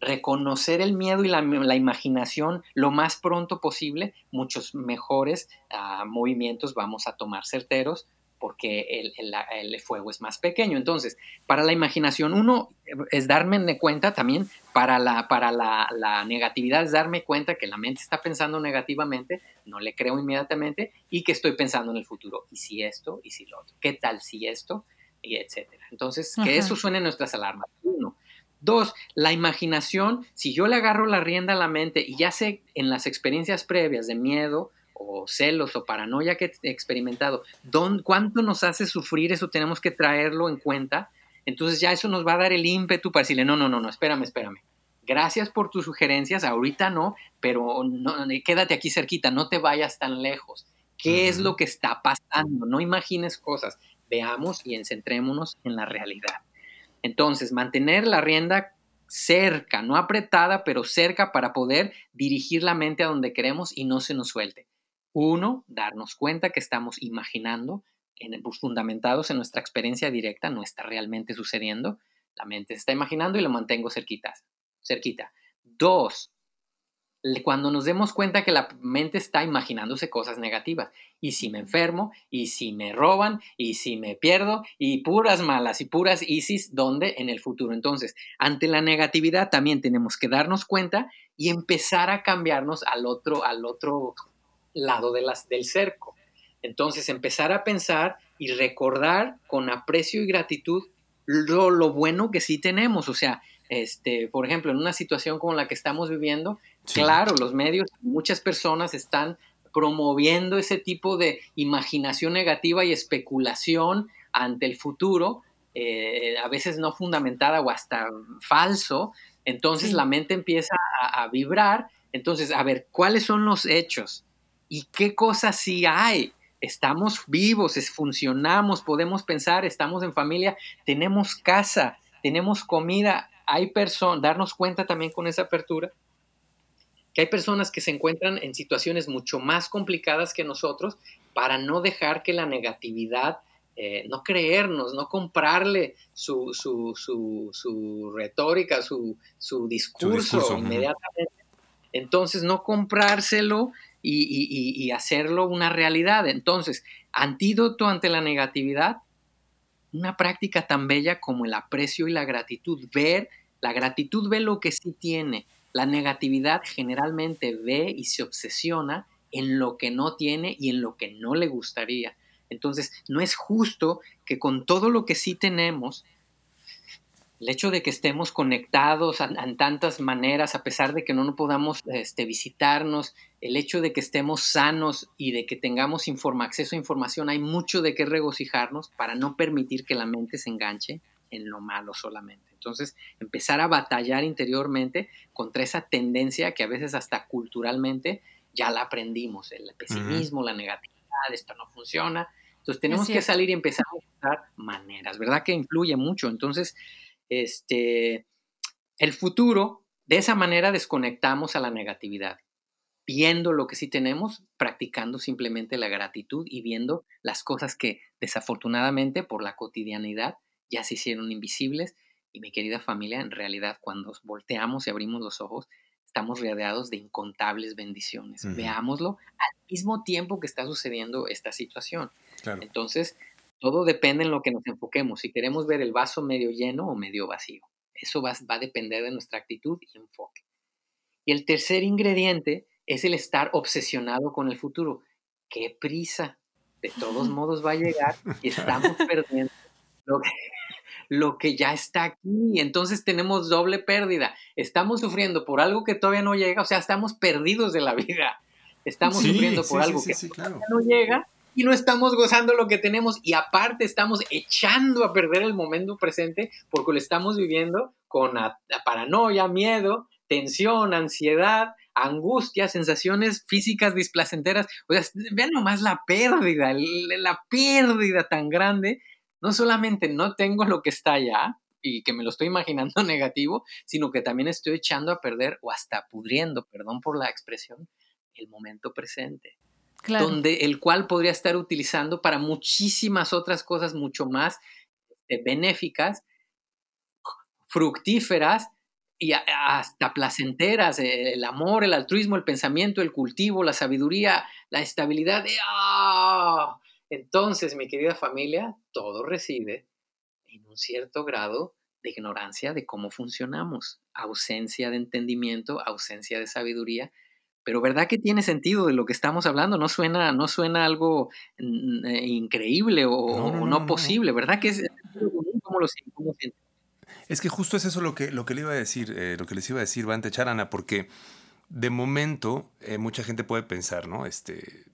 [SPEAKER 3] reconocer el miedo y la, imaginación lo más pronto posible, muchos mejores ah, movimientos vamos a tomar certeros porque el, fuego es más pequeño. Entonces, para la imaginación, uno es darme cuenta también, para, la, para la, negatividad es darme cuenta que la mente está pensando negativamente, no le creo inmediatamente y que estoy pensando en el futuro. ¿Y si esto? ¿Y si lo otro? ¿Qué tal si esto? Y etcétera. Entonces, que eso suene en nuestras alarmas. Uno. Dos, la imaginación, si yo le agarro la rienda a la mente y ya sé en las experiencias previas de miedo, o celos o paranoia que he experimentado, ¿cuánto nos hace sufrir? Eso tenemos que traerlo en cuenta. Entonces ya eso nos va a dar el ímpetu para decirle, no, no, no, no, espérame, espérame. Gracias por tus sugerencias, ahorita no, pero no, quédate aquí cerquita, no te vayas tan lejos. ¿Qué es lo que está pasando? No imagines cosas, veamos y centrémonos en la realidad. Entonces, mantener la rienda cerca, no apretada, pero cerca para poder dirigir la mente a donde queremos y no se nos suelte. Uno, darnos cuenta que estamos imaginando, en, pues, fundamentados en nuestra experiencia directa, no está realmente sucediendo. La mente se está imaginando y lo mantengo cerquita. cerquita. Dos, cuando nos demos cuenta que la mente está imaginándose cosas negativas. Y si me enfermo, y si me roban, y si me pierdo, y puras malas, y puras ISIS, ¿dónde? En el futuro. Entonces, ante la negatividad también tenemos que darnos cuenta y empezar a cambiarnos al otro, al otro lado de las, del cerco. Entonces, empezar a pensar y recordar con aprecio y gratitud lo, lo, bueno que sí tenemos. O sea, este, por ejemplo, en una situación como la que estamos viviendo, claro, los medios, muchas personas están promoviendo ese tipo de imaginación negativa y especulación ante el futuro, eh, a veces no fundamentada o hasta falso. Entonces la mente empieza a, a vibrar. Entonces, a ver, ¿cuáles son los hechos? ¿Y qué cosas sí hay? Estamos vivos, funcionamos, podemos pensar, estamos en familia, tenemos casa, tenemos comida, hay personas, darnos cuenta también con esa apertura, que hay personas que se encuentran en situaciones mucho más complicadas que nosotros para no dejar que la negatividad, eh, no creernos, no comprarle su, su, su, su retórica, su, discurso, inmediatamente. Entonces, no comprárselo y, hacerlo una realidad. Entonces, antídoto ante la negatividad, una práctica tan bella como el aprecio y la gratitud. Ver, la gratitud ve lo que sí tiene. La negatividad generalmente ve y se obsesiona en lo que no tiene y en lo que no le gustaría. Entonces, no es justo que con todo lo que sí tenemos, el hecho de que estemos conectados en tantas maneras, a pesar de que no, podamos este, visitarnos, el hecho de que estemos sanos y de que tengamos acceso a información, hay mucho de qué regocijarnos para no permitir que la mente se enganche en lo malo solamente. Entonces, empezar a batallar interiormente contra esa tendencia que a veces hasta culturalmente ya la aprendimos, el pesimismo, la negatividad, esto no funciona. Entonces, tenemos que salir y empezar a buscar maneras, ¿verdad? Que influye mucho. Entonces, este, el futuro, de esa manera desconectamos a la negatividad. viendo lo que sí tenemos, practicando simplemente la gratitud y viendo las cosas que desafortunadamente por la cotidianidad ya se hicieron invisibles. Y mi querida familia, en realidad cuando volteamos y abrimos los ojos, estamos rodeados de incontables bendiciones. Veámoslo al mismo tiempo que está sucediendo esta situación. Entonces, todo depende en lo que nos enfoquemos. Si queremos ver el vaso medio lleno o medio vacío. Eso va, va a depender de nuestra actitud y enfoque. Y el tercer ingrediente es el estar obsesionado con el futuro. ¡Qué prisa! De todos [laughs] modos va a llegar y estamos perdiendo lo que, [laughs] lo que ya está aquí. Entonces tenemos doble pérdida. Estamos sufriendo por algo que todavía no llega, o sea, estamos perdidos de la vida. Estamos sufriendo por algo que todavía no llega y no estamos gozando lo que tenemos y aparte estamos echando a perder el momento presente porque lo estamos viviendo con paranoia, miedo, tensión, ansiedad, angustia, sensaciones físicas displacenteras. O sea, vean nomás la pérdida, la pérdida tan grande no solamente no tengo lo que está allá y que me lo estoy imaginando [laughs] negativo, sino que también estoy echando a perder o hasta pudriendo, perdón por la expresión, el momento presente. Donde el cual podría estar utilizando para muchísimas otras cosas mucho más este, benéficas, fructíferas y hasta placenteras, el amor, el altruismo, el pensamiento, el cultivo, la sabiduría, la estabilidad. ¡ah! Entonces, mi querida familia, todo reside en un cierto grado de ignorancia de cómo funcionamos, ausencia de entendimiento, ausencia de sabiduría. Pero ¿verdad que tiene sentido de lo que estamos hablando? No suena, no suena algo mm, eh, increíble o no, posible, ¿verdad que es como lo
[SPEAKER 1] Es que justo es eso lo que, lo que le iba a decir, eh, lo que les iba a decir Bante Charana, porque de momento eh, mucha gente puede pensar, ¿no? Este,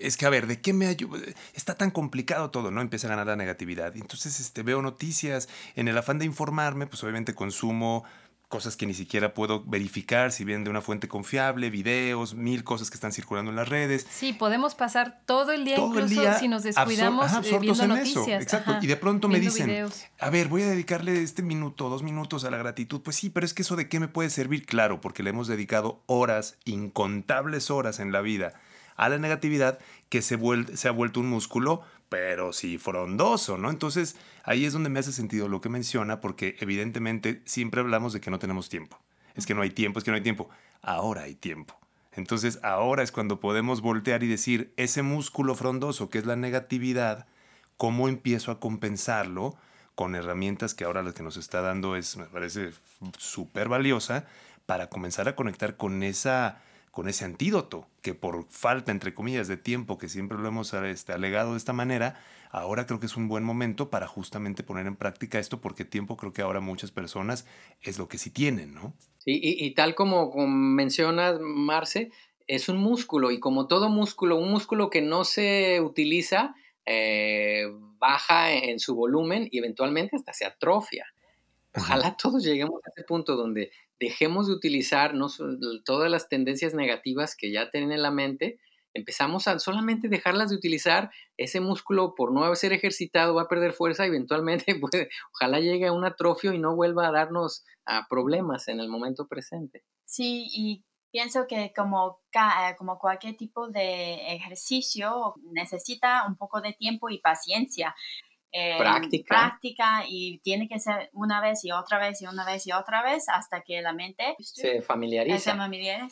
[SPEAKER 1] es que, a ver, ¿de qué me ayuda? Está tan complicado todo, ¿no? Empieza a ganar la negatividad. Entonces, este, veo noticias, en el afán de informarme, pues obviamente consumo cosas que ni siquiera puedo verificar si vienen de una fuente confiable, videos, mil cosas que están circulando en las redes.
[SPEAKER 2] Sí, podemos pasar todo el día incluso si nos descuidamos eh, viendo noticias.
[SPEAKER 1] exacto. y de pronto me dicen, a ver, voy a dedicarle este minuto, dos minutos a la gratitud. Pues sí, pero es que eso de qué me puede servir, claro, porque le hemos dedicado horas, incontables horas en la vida a la negatividad que se, se ha vuelto un músculo, pero sí frondoso, ¿no? Entonces ahí es donde me hace sentido lo que menciona, porque evidentemente siempre hablamos de que no tenemos tiempo. Es que no hay tiempo, es que no hay tiempo. Ahora hay tiempo. Entonces ahora es cuando podemos voltear y decir, ese músculo frondoso que es la negatividad, ¿cómo empiezo a compensarlo? con herramientas que ahora lo que nos está dando es, me parece súper valiosa, para comenzar a conectar con esa con ese antídoto, que por falta, entre comillas, de tiempo, que siempre lo hemos este, alegado de esta manera, ahora creo que es un buen momento para justamente poner en práctica esto, porque tiempo creo que ahora muchas personas es lo que sí tienen, ¿no?
[SPEAKER 3] Sí, y, tal como, mencionas, Marce, es un músculo, y como todo músculo, un músculo que no se utiliza, eh, baja en su volumen y eventualmente hasta se atrofia. Ojalá todos lleguemos a ese punto donde dejemos de utilizar todas las tendencias negativas que ya tienen en la mente, empezamos a solamente dejarlas de utilizar, ese músculo por no ser ejercitado va a perder fuerza y eventualmente [laughs] puede, ojalá llegue a un atrofio y no vuelva a darnos ah, problemas en el momento presente.
[SPEAKER 4] Sí, y pienso que como, eh, como cualquier tipo de ejercicio necesita un poco de tiempo y paciencia.
[SPEAKER 3] Práctica.
[SPEAKER 4] práctica y tiene que ser una vez y otra vez y una vez y otra vez hasta que la mente
[SPEAKER 3] se familiariza.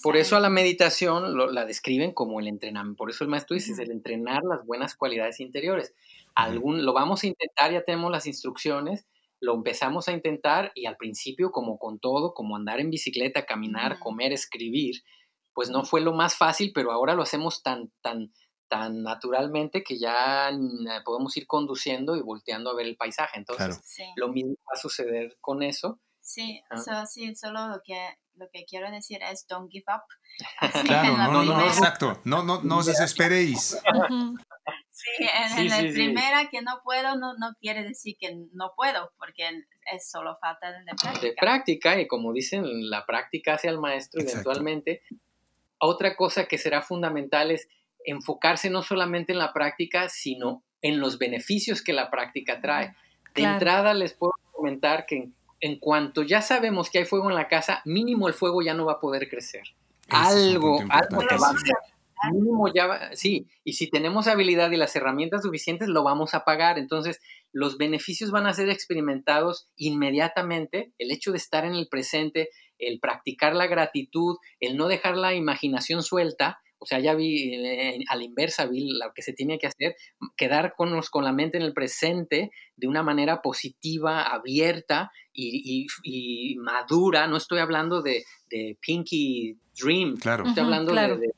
[SPEAKER 3] Por eso a la meditación la describen como el entrenamiento. Por eso el maestro dice, es el entrenar las buenas cualidades interiores. Algún, lo vamos a intentar, ya tenemos las instrucciones, lo empezamos a intentar y al principio, como con todo, como andar en bicicleta, caminar, comer, escribir, pues no fue lo más fácil, pero ahora lo hacemos tan, tan, tan naturalmente que ya eh, podemos ir conduciendo y volteando a ver el paisaje. Entonces, lo mismo va a suceder con eso.
[SPEAKER 4] Sí, sí, solo lo que, lo que quiero decir es don't give up.
[SPEAKER 1] claro, no, no, no, exacto. No, no, no os desesperéis. [laughs]
[SPEAKER 4] Sí, en, la primera que no puedo no, no quiere decir que no puedo, porque es solo falta de práctica.
[SPEAKER 3] De práctica, y como dicen, la práctica hace al maestro eventualmente. Otra cosa que será fundamental es enfocarse no solamente en la práctica, sino en los beneficios que la práctica trae. De entrada les puedo comentar que en, cuanto ya sabemos que hay fuego en la casa, mínimo el fuego ya no va a poder crecer. algo, algo va a hacer mínimo ya, sí, y si tenemos habilidad y las herramientas suficientes, lo vamos a pagar. Entonces, los beneficios van a ser experimentados inmediatamente. El hecho de estar en el presente, el practicar la gratitud, el no dejar la imaginación suelta, o sea, ya vi eh, a la inversa, vi lo que se tiene que hacer, quedar con, con la mente en el presente de una manera positiva, abierta y, madura. No estoy hablando de, Pinky Dream,
[SPEAKER 1] claro.
[SPEAKER 3] estoy hablando de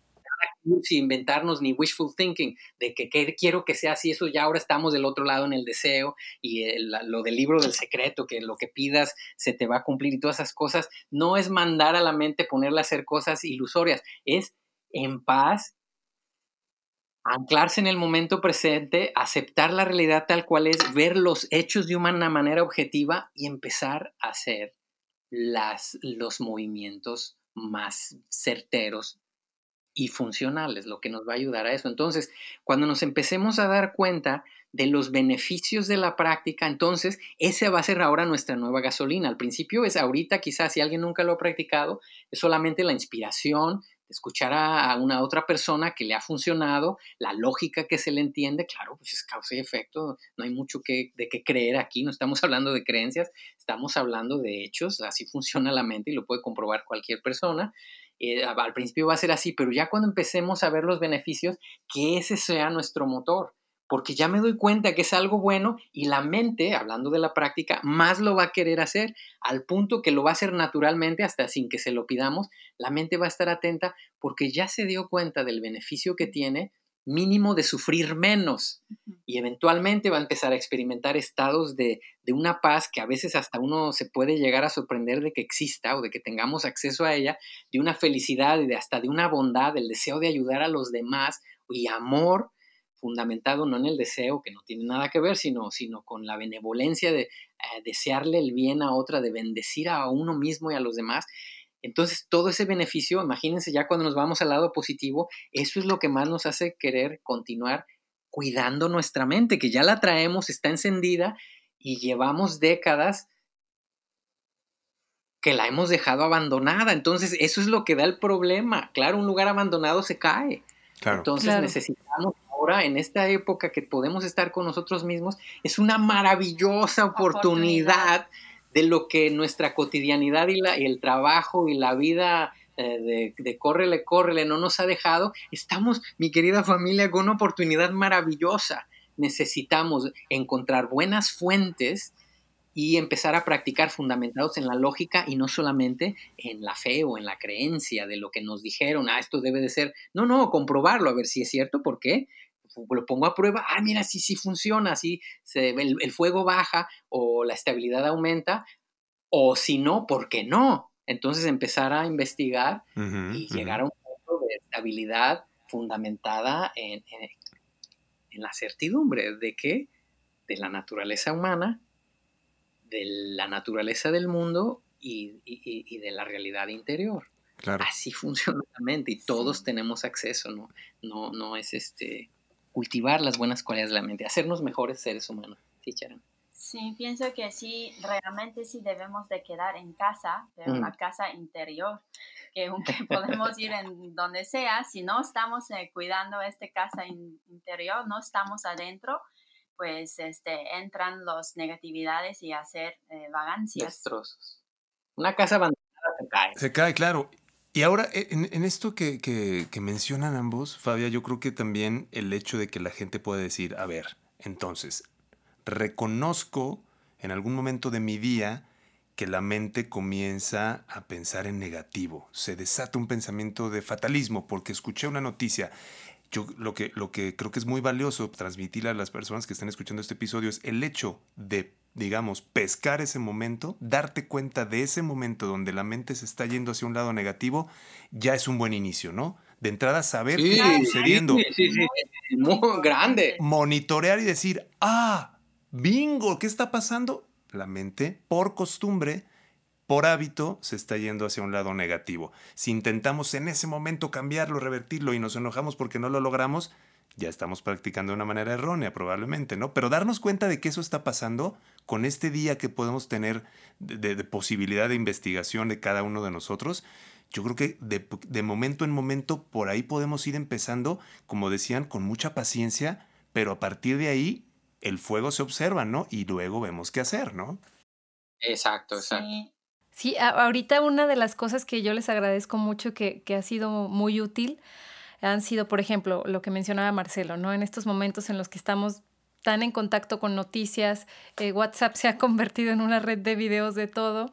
[SPEAKER 3] sin inventarnos ni wishful thinking, de que, quiero que sea así, eso ya ahora estamos del otro lado en el deseo y lo del libro del secreto, que lo que pidas se te va a cumplir y todas esas cosas, no es mandar a la mente ponerle a hacer cosas ilusorias, es en paz, anclarse en el momento presente, aceptar la realidad tal cual es, ver los hechos de una manera objetiva y empezar a hacer las, los movimientos más certeros y funcionales, lo que nos va a ayudar a eso. Entonces, cuando nos empecemos a dar cuenta de los beneficios de la práctica, entonces ese va a ser ahora nuestra nueva gasolina. Al principio es ahorita, quizás si alguien nunca lo ha practicado, es solamente la inspiración, escuchar a una otra persona que le ha funcionado, la lógica que se le entiende, claro, pues es causa y efecto, no hay mucho que, de qué creer aquí, no estamos [laughs] hablando de creencias, estamos hablando de hechos, así funciona la mente y lo puede comprobar cualquier persona. Eh, al principio va a ser así, pero ya cuando empecemos a ver los beneficios, que ese sea nuestro motor, porque ya me doy cuenta que es algo bueno y la mente, hablando de la práctica, más lo va a querer hacer, al punto que lo va a hacer naturalmente, hasta sin que se lo pidamos, la mente va a estar atenta porque ya se dio cuenta del beneficio que tiene mínimo de sufrir menos y eventualmente va a empezar a experimentar estados de, una paz que a veces hasta uno se puede llegar a sorprender de que exista o de que tengamos acceso a ella, de una felicidad y de hasta de una bondad, del deseo de ayudar a los demás y amor fundamentado no en el deseo, que no tiene nada que ver, sino, sino con la benevolencia de eh, desearle el bien a otra, de bendecir a uno mismo y a los demás. Entonces, todo ese beneficio, imagínense ya cuando nos vamos al lado positivo, eso es lo que más nos hace querer continuar cuidando nuestra mente, que ya la traemos, está encendida y llevamos décadas que la hemos dejado abandonada. Entonces, eso es lo que da el problema. Claro, un lugar abandonado se cae. Entonces, necesitamos ahora, en esta época que podemos estar con nosotros mismos, es una maravillosa oportunidad de lo que nuestra cotidianidad y, la, el trabajo y la vida eh, de, de, córrele, córrele no nos ha dejado, estamos, mi querida familia, con una oportunidad maravillosa. Necesitamos encontrar buenas fuentes y empezar a practicar fundamentados en la lógica y no solamente en la fe o en la creencia de lo que nos dijeron, ah, esto debe de ser, no, no, comprobarlo, a ver si es cierto, ¿por qué? Lo pongo a prueba, ah, mira, sí, sí funciona, sí, se, el, el, fuego baja o la estabilidad aumenta, o si no, ¿por qué no? Entonces empezar a investigar y llegar a un punto de estabilidad fundamentada en, en, la certidumbre de que de la naturaleza humana, de la naturaleza del mundo y, y, y de la realidad interior. Claro. Así [laughs] funciona la mente y todos tenemos acceso, ¿no? No, no es este cultivar las buenas cualidades de la mente, hacernos mejores seres humanos. Sí,
[SPEAKER 4] Sí, pienso que sí, realmente sí debemos de quedar en casa, una mm. casa interior, que aunque [laughs] podemos ir en donde sea, si no estamos eh, cuidando esta casa interior, no estamos adentro, pues este, entran las negatividades y hacer eh, vagancias.
[SPEAKER 3] Destrozos. Una casa abandonada se cae.
[SPEAKER 1] Se cae, claro. Y ahora, e, en, esto que, que, mencionan ambos, Fabia, yo creo que también el hecho de que la gente pueda decir, a ver, entonces, reconozco en algún momento de mi día que la mente comienza a pensar en negativo, se desata un pensamiento de fatalismo porque escuché una noticia. Yo lo que, lo que creo que es muy valioso transmitirle a las personas que están escuchando este episodio es el hecho de digamos, pescar ese momento, darte cuenta de ese momento donde la mente se está yendo hacia un lado negativo, ya es un buen inicio, ¿no? De entrada, saber qué está sucediendo.
[SPEAKER 3] Sí, sí, sí, muy grande.
[SPEAKER 1] Monitorear y decir, ah, bingo, ¿qué está pasando? La mente, por costumbre, por hábito, se está yendo hacia un lado negativo. Si intentamos en ese momento cambiarlo, revertirlo y nos enojamos porque no lo logramos, ya estamos practicando de una manera errónea probablemente, ¿no? Pero darnos cuenta de que eso está pasando con este día que podemos tener de, posibilidad de investigación de cada uno de nosotros, yo creo que de, de momento en momento por ahí podemos ir empezando, como decían, con mucha paciencia, pero a partir de ahí el fuego se observa, ¿no? Y luego vemos qué hacer, ¿no?
[SPEAKER 3] Exacto, exacto.
[SPEAKER 2] Sí. Ahorita una de las cosas que yo les agradezco mucho que, que ha sido muy útil han sido, por ejemplo, lo que mencionaba Marcelo, ¿no? En estos momentos en los que estamos tan en contacto con noticias, eh, WhatsApp se ha [laughs] convertido en una red de videos de todo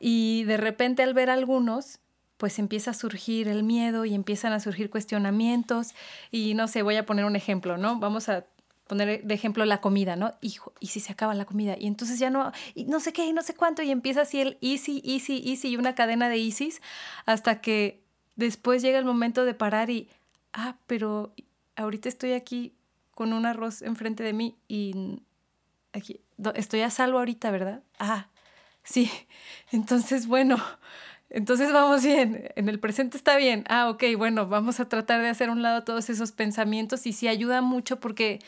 [SPEAKER 2] y de repente al ver algunos, pues empieza a surgir el miedo y empiezan a surgir cuestionamientos y no sé, voy a poner un ejemplo, ¿no? Vamos a poner de ejemplo la comida, ¿no? Hijo, ¿y si se acaba la comida? Y entonces ya no, y no sé qué, y no sé cuánto, y empieza así el easy, easy, easy, y una cadena de easys, hasta que después llega el momento de parar y, ah, pero ahorita estoy aquí con un arroz enfrente de mí y aquí, estoy a salvo ahorita, ¿verdad? Ah, sí. [laughs] Entonces, bueno, entonces vamos bien, en el presente está bien. Ah, ok, bueno, vamos a tratar de hacer un lado todos esos pensamientos y sí ayuda mucho porque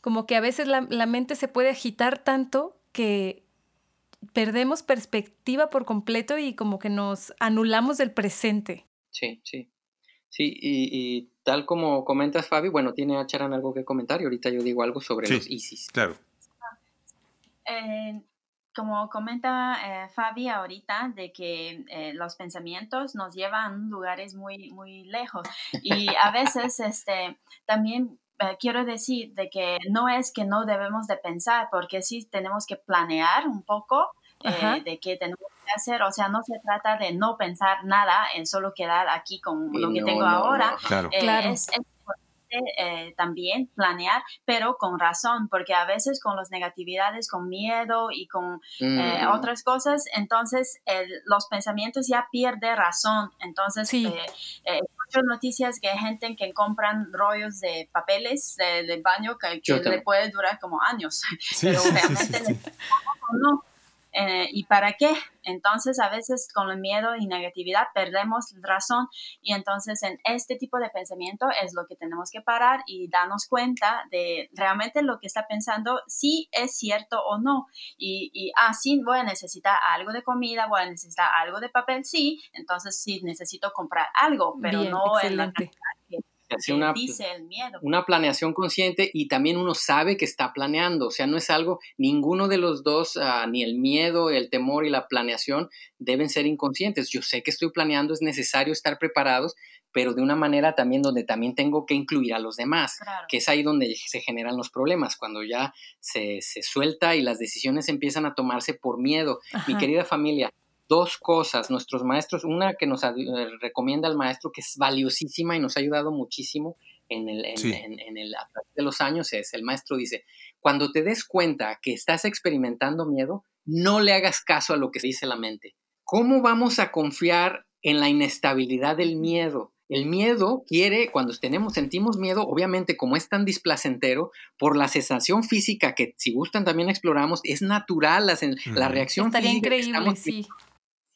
[SPEAKER 2] como que a veces la, la mente se puede agitar tanto que perdemos perspectiva por completo y como que nos anulamos del presente.
[SPEAKER 3] Sí, sí. Sí, y, tal como comentas, Fabi, bueno, tiene a Charan algo que comentar y ahorita yo digo algo sobre los ISIS.
[SPEAKER 1] Claro.
[SPEAKER 4] Eh, como comenta eh, Fabi ahorita, de que eh, los pensamientos nos llevan a lugares muy, muy lejos. Y a veces [laughs] este, también quiero decir de que no es que no debemos de pensar, porque sí tenemos que planear un poco de qué tenemos hacer, o sea, no se trata de no pensar nada, en solo quedar aquí con lo que tengo ahora.
[SPEAKER 1] Claro.
[SPEAKER 4] Eh, es, eh, también planear, pero con razón, porque a veces con las negatividades, con miedo y con eh, mm. otras cosas, entonces los pensamientos ya pierden razón. Entonces, sí. muchas noticias que hay gente que compran rollos de papeles del baño que, le puede durar como años, [laughs] pero realmente no. Eh, ¿Y para qué? Entonces, a veces con el miedo y negatividad perdemos razón y entonces en este tipo de pensamiento es lo que tenemos que parar y darnos cuenta de realmente lo que está pensando, si es cierto o no. Y, y ah, sí, voy a necesitar algo de comida, voy a necesitar algo de papel, sí, entonces sí necesito comprar algo, pero no en la
[SPEAKER 3] una,
[SPEAKER 4] dice el miedo.
[SPEAKER 3] una planeación consciente y también uno sabe que está planeando, o sea, no es algo, ninguno de los dos, ah, ni el miedo, el temor y la planeación deben ser inconscientes. Yo sé que estoy planeando, es necesario estar preparados, pero de una manera también donde también tengo que incluir a los demás, que es ahí donde se generan los problemas, cuando ya se, se suelta y las decisiones empiezan a tomarse por miedo. Mi querida familia, dos cosas. Nuestros maestros, una que nos eh, recomienda el maestro, que es valiosísima y nos ha ayudado muchísimo en el, en, el, a través de los años, es el maestro dice, cuando te des cuenta que estás experimentando miedo, no le hagas caso a lo que dice la mente. ¿Cómo vamos a confiar en la inestabilidad del miedo? El miedo quiere, cuando tenemos, sentimos miedo, obviamente como es tan displacentero, por la sensación física que si gustan también exploramos, es natural la, la reacción
[SPEAKER 2] Estaría
[SPEAKER 3] física.
[SPEAKER 2] increíble, sí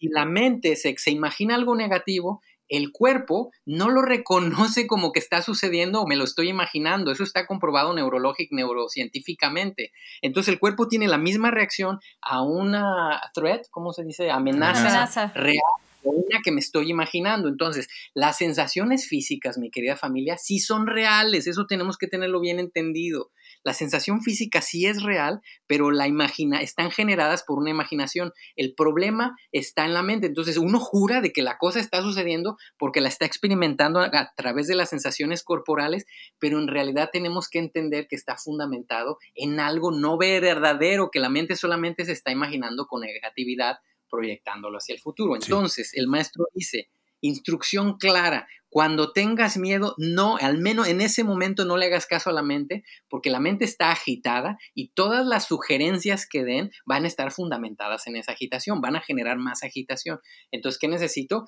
[SPEAKER 3] si la mente se, se imagina algo negativo, el cuerpo no lo reconoce [laughs] como que está sucediendo o me lo estoy imaginando. Eso está comprobado neurológico, neurocientíficamente. Entonces el cuerpo tiene la misma reacción a una threat, ¿cómo se dice? Amenaza, real o una que me estoy imaginando. Entonces, las sensaciones físicas, mi querida familia, sí son reales. Eso tenemos que tenerlo bien entendido. La sensación física sí es real, pero la imagina, están generadas por una imaginación. El problema está en la mente. Entonces uno jura de que la cosa está sucediendo porque la está experimentando a, través de las sensaciones corporales, pero en realidad tenemos que entender que está fundamentado en algo no verdadero, que la mente solamente se está imaginando con negatividad, proyectándolo hacia el futuro. Entonces el maestro dice, instrucción clara. Cuando tengas miedo, no, al menos en ese momento no le hagas caso a la mente, porque la mente está agitada y todas las sugerencias que den van a estar fundamentadas en esa agitación, van a generar más agitación. Entonces, ¿qué necesito?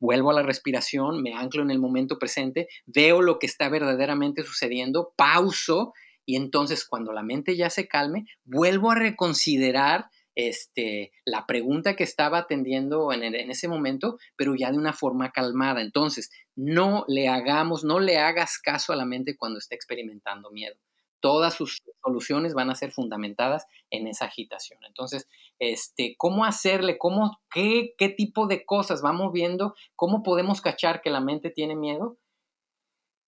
[SPEAKER 3] Vuelvo a la respiración, me anclo en el momento presente, veo lo que está verdaderamente sucediendo, pauso y entonces cuando la mente ya se calme, vuelvo a reconsiderar este, la pregunta que estaba atendiendo en, ese momento, pero ya de una forma calmada. Entonces, no le hagamos, no le hagas caso a la mente cuando está experimentando miedo. todas sus soluciones van a ser fundamentadas en esa agitación. Entonces, este, ¿cómo hacerle? ¿Cómo, qué, qué tipo de cosas vamos viendo? ¿Cómo podemos cachar que la mente tiene miedo?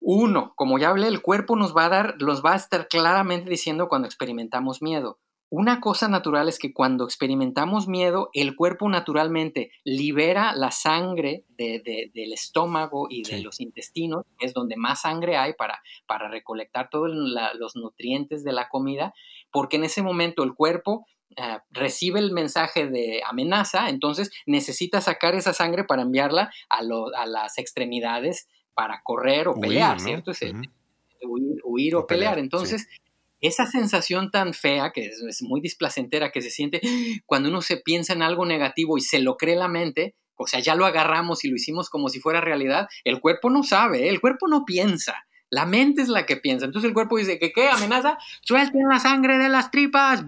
[SPEAKER 3] Uno, como ya hablé, el cuerpo nos va a dar, los va a estar claramente diciendo cuando experimentamos miedo. Una cosa natural es que cuando experimentamos miedo, el cuerpo naturalmente libera la sangre del estómago y de los intestinos, es donde más sangre hay para, para recolectar todos los nutrientes de la comida, porque en ese momento el cuerpo eh, recibe el mensaje de amenaza, entonces necesita sacar esa sangre para enviarla a, a las extremidades para correr o pelear, ¿cierto? huir, o, pelear. Entonces, esa sensación tan fea, que es, muy displacentera, que se siente cuando uno se piensa en algo negativo y se lo cree la mente, o sea, ya lo agarramos y lo hicimos como si fuera realidad, el cuerpo no sabe, ¿eh? el cuerpo no piensa. La mente es la que piensa. Entonces el cuerpo dice que qué amenaza, suelten la sangre de las tripas.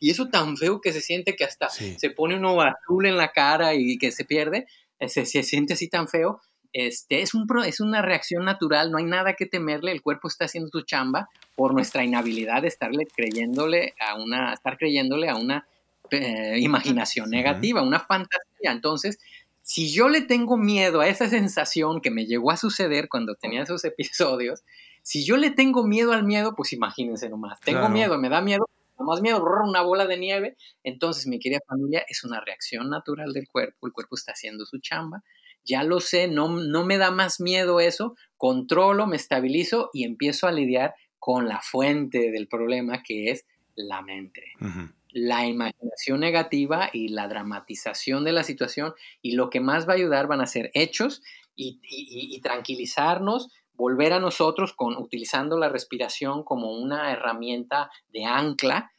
[SPEAKER 3] Y eso tan feo que se siente que hasta se pone uno azul en la cara y que se pierde. Se, se siente así tan feo. Este, es, un, es una reacción natural, no hay nada que temerle, el cuerpo está haciendo su chamba por nuestra inhabilidad de estarle creyéndole a una, estar creyéndole a una eh, imaginación negativa, una fantasía. Entonces, si yo le tengo miedo a esa sensación que me llegó a suceder cuando tenía esos [laughs] episodios, si yo le tengo miedo al miedo, pues imagínense nomás, tengo miedo, me da miedo, más miedo, una bola de nieve, entonces mi querida familia es una reacción natural del cuerpo, el cuerpo está haciendo su chamba, ya lo sé, no, no me da más miedo eso, controlo, me estabilizo y empiezo a lidiar con la fuente del problema que es la mente. La imaginación negativa y la dramatización de la situación y lo que más va a ayudar van a ser hechos y, y tranquilizarnos, volver a nosotros con, utilizando la respiración como una herramienta de ancla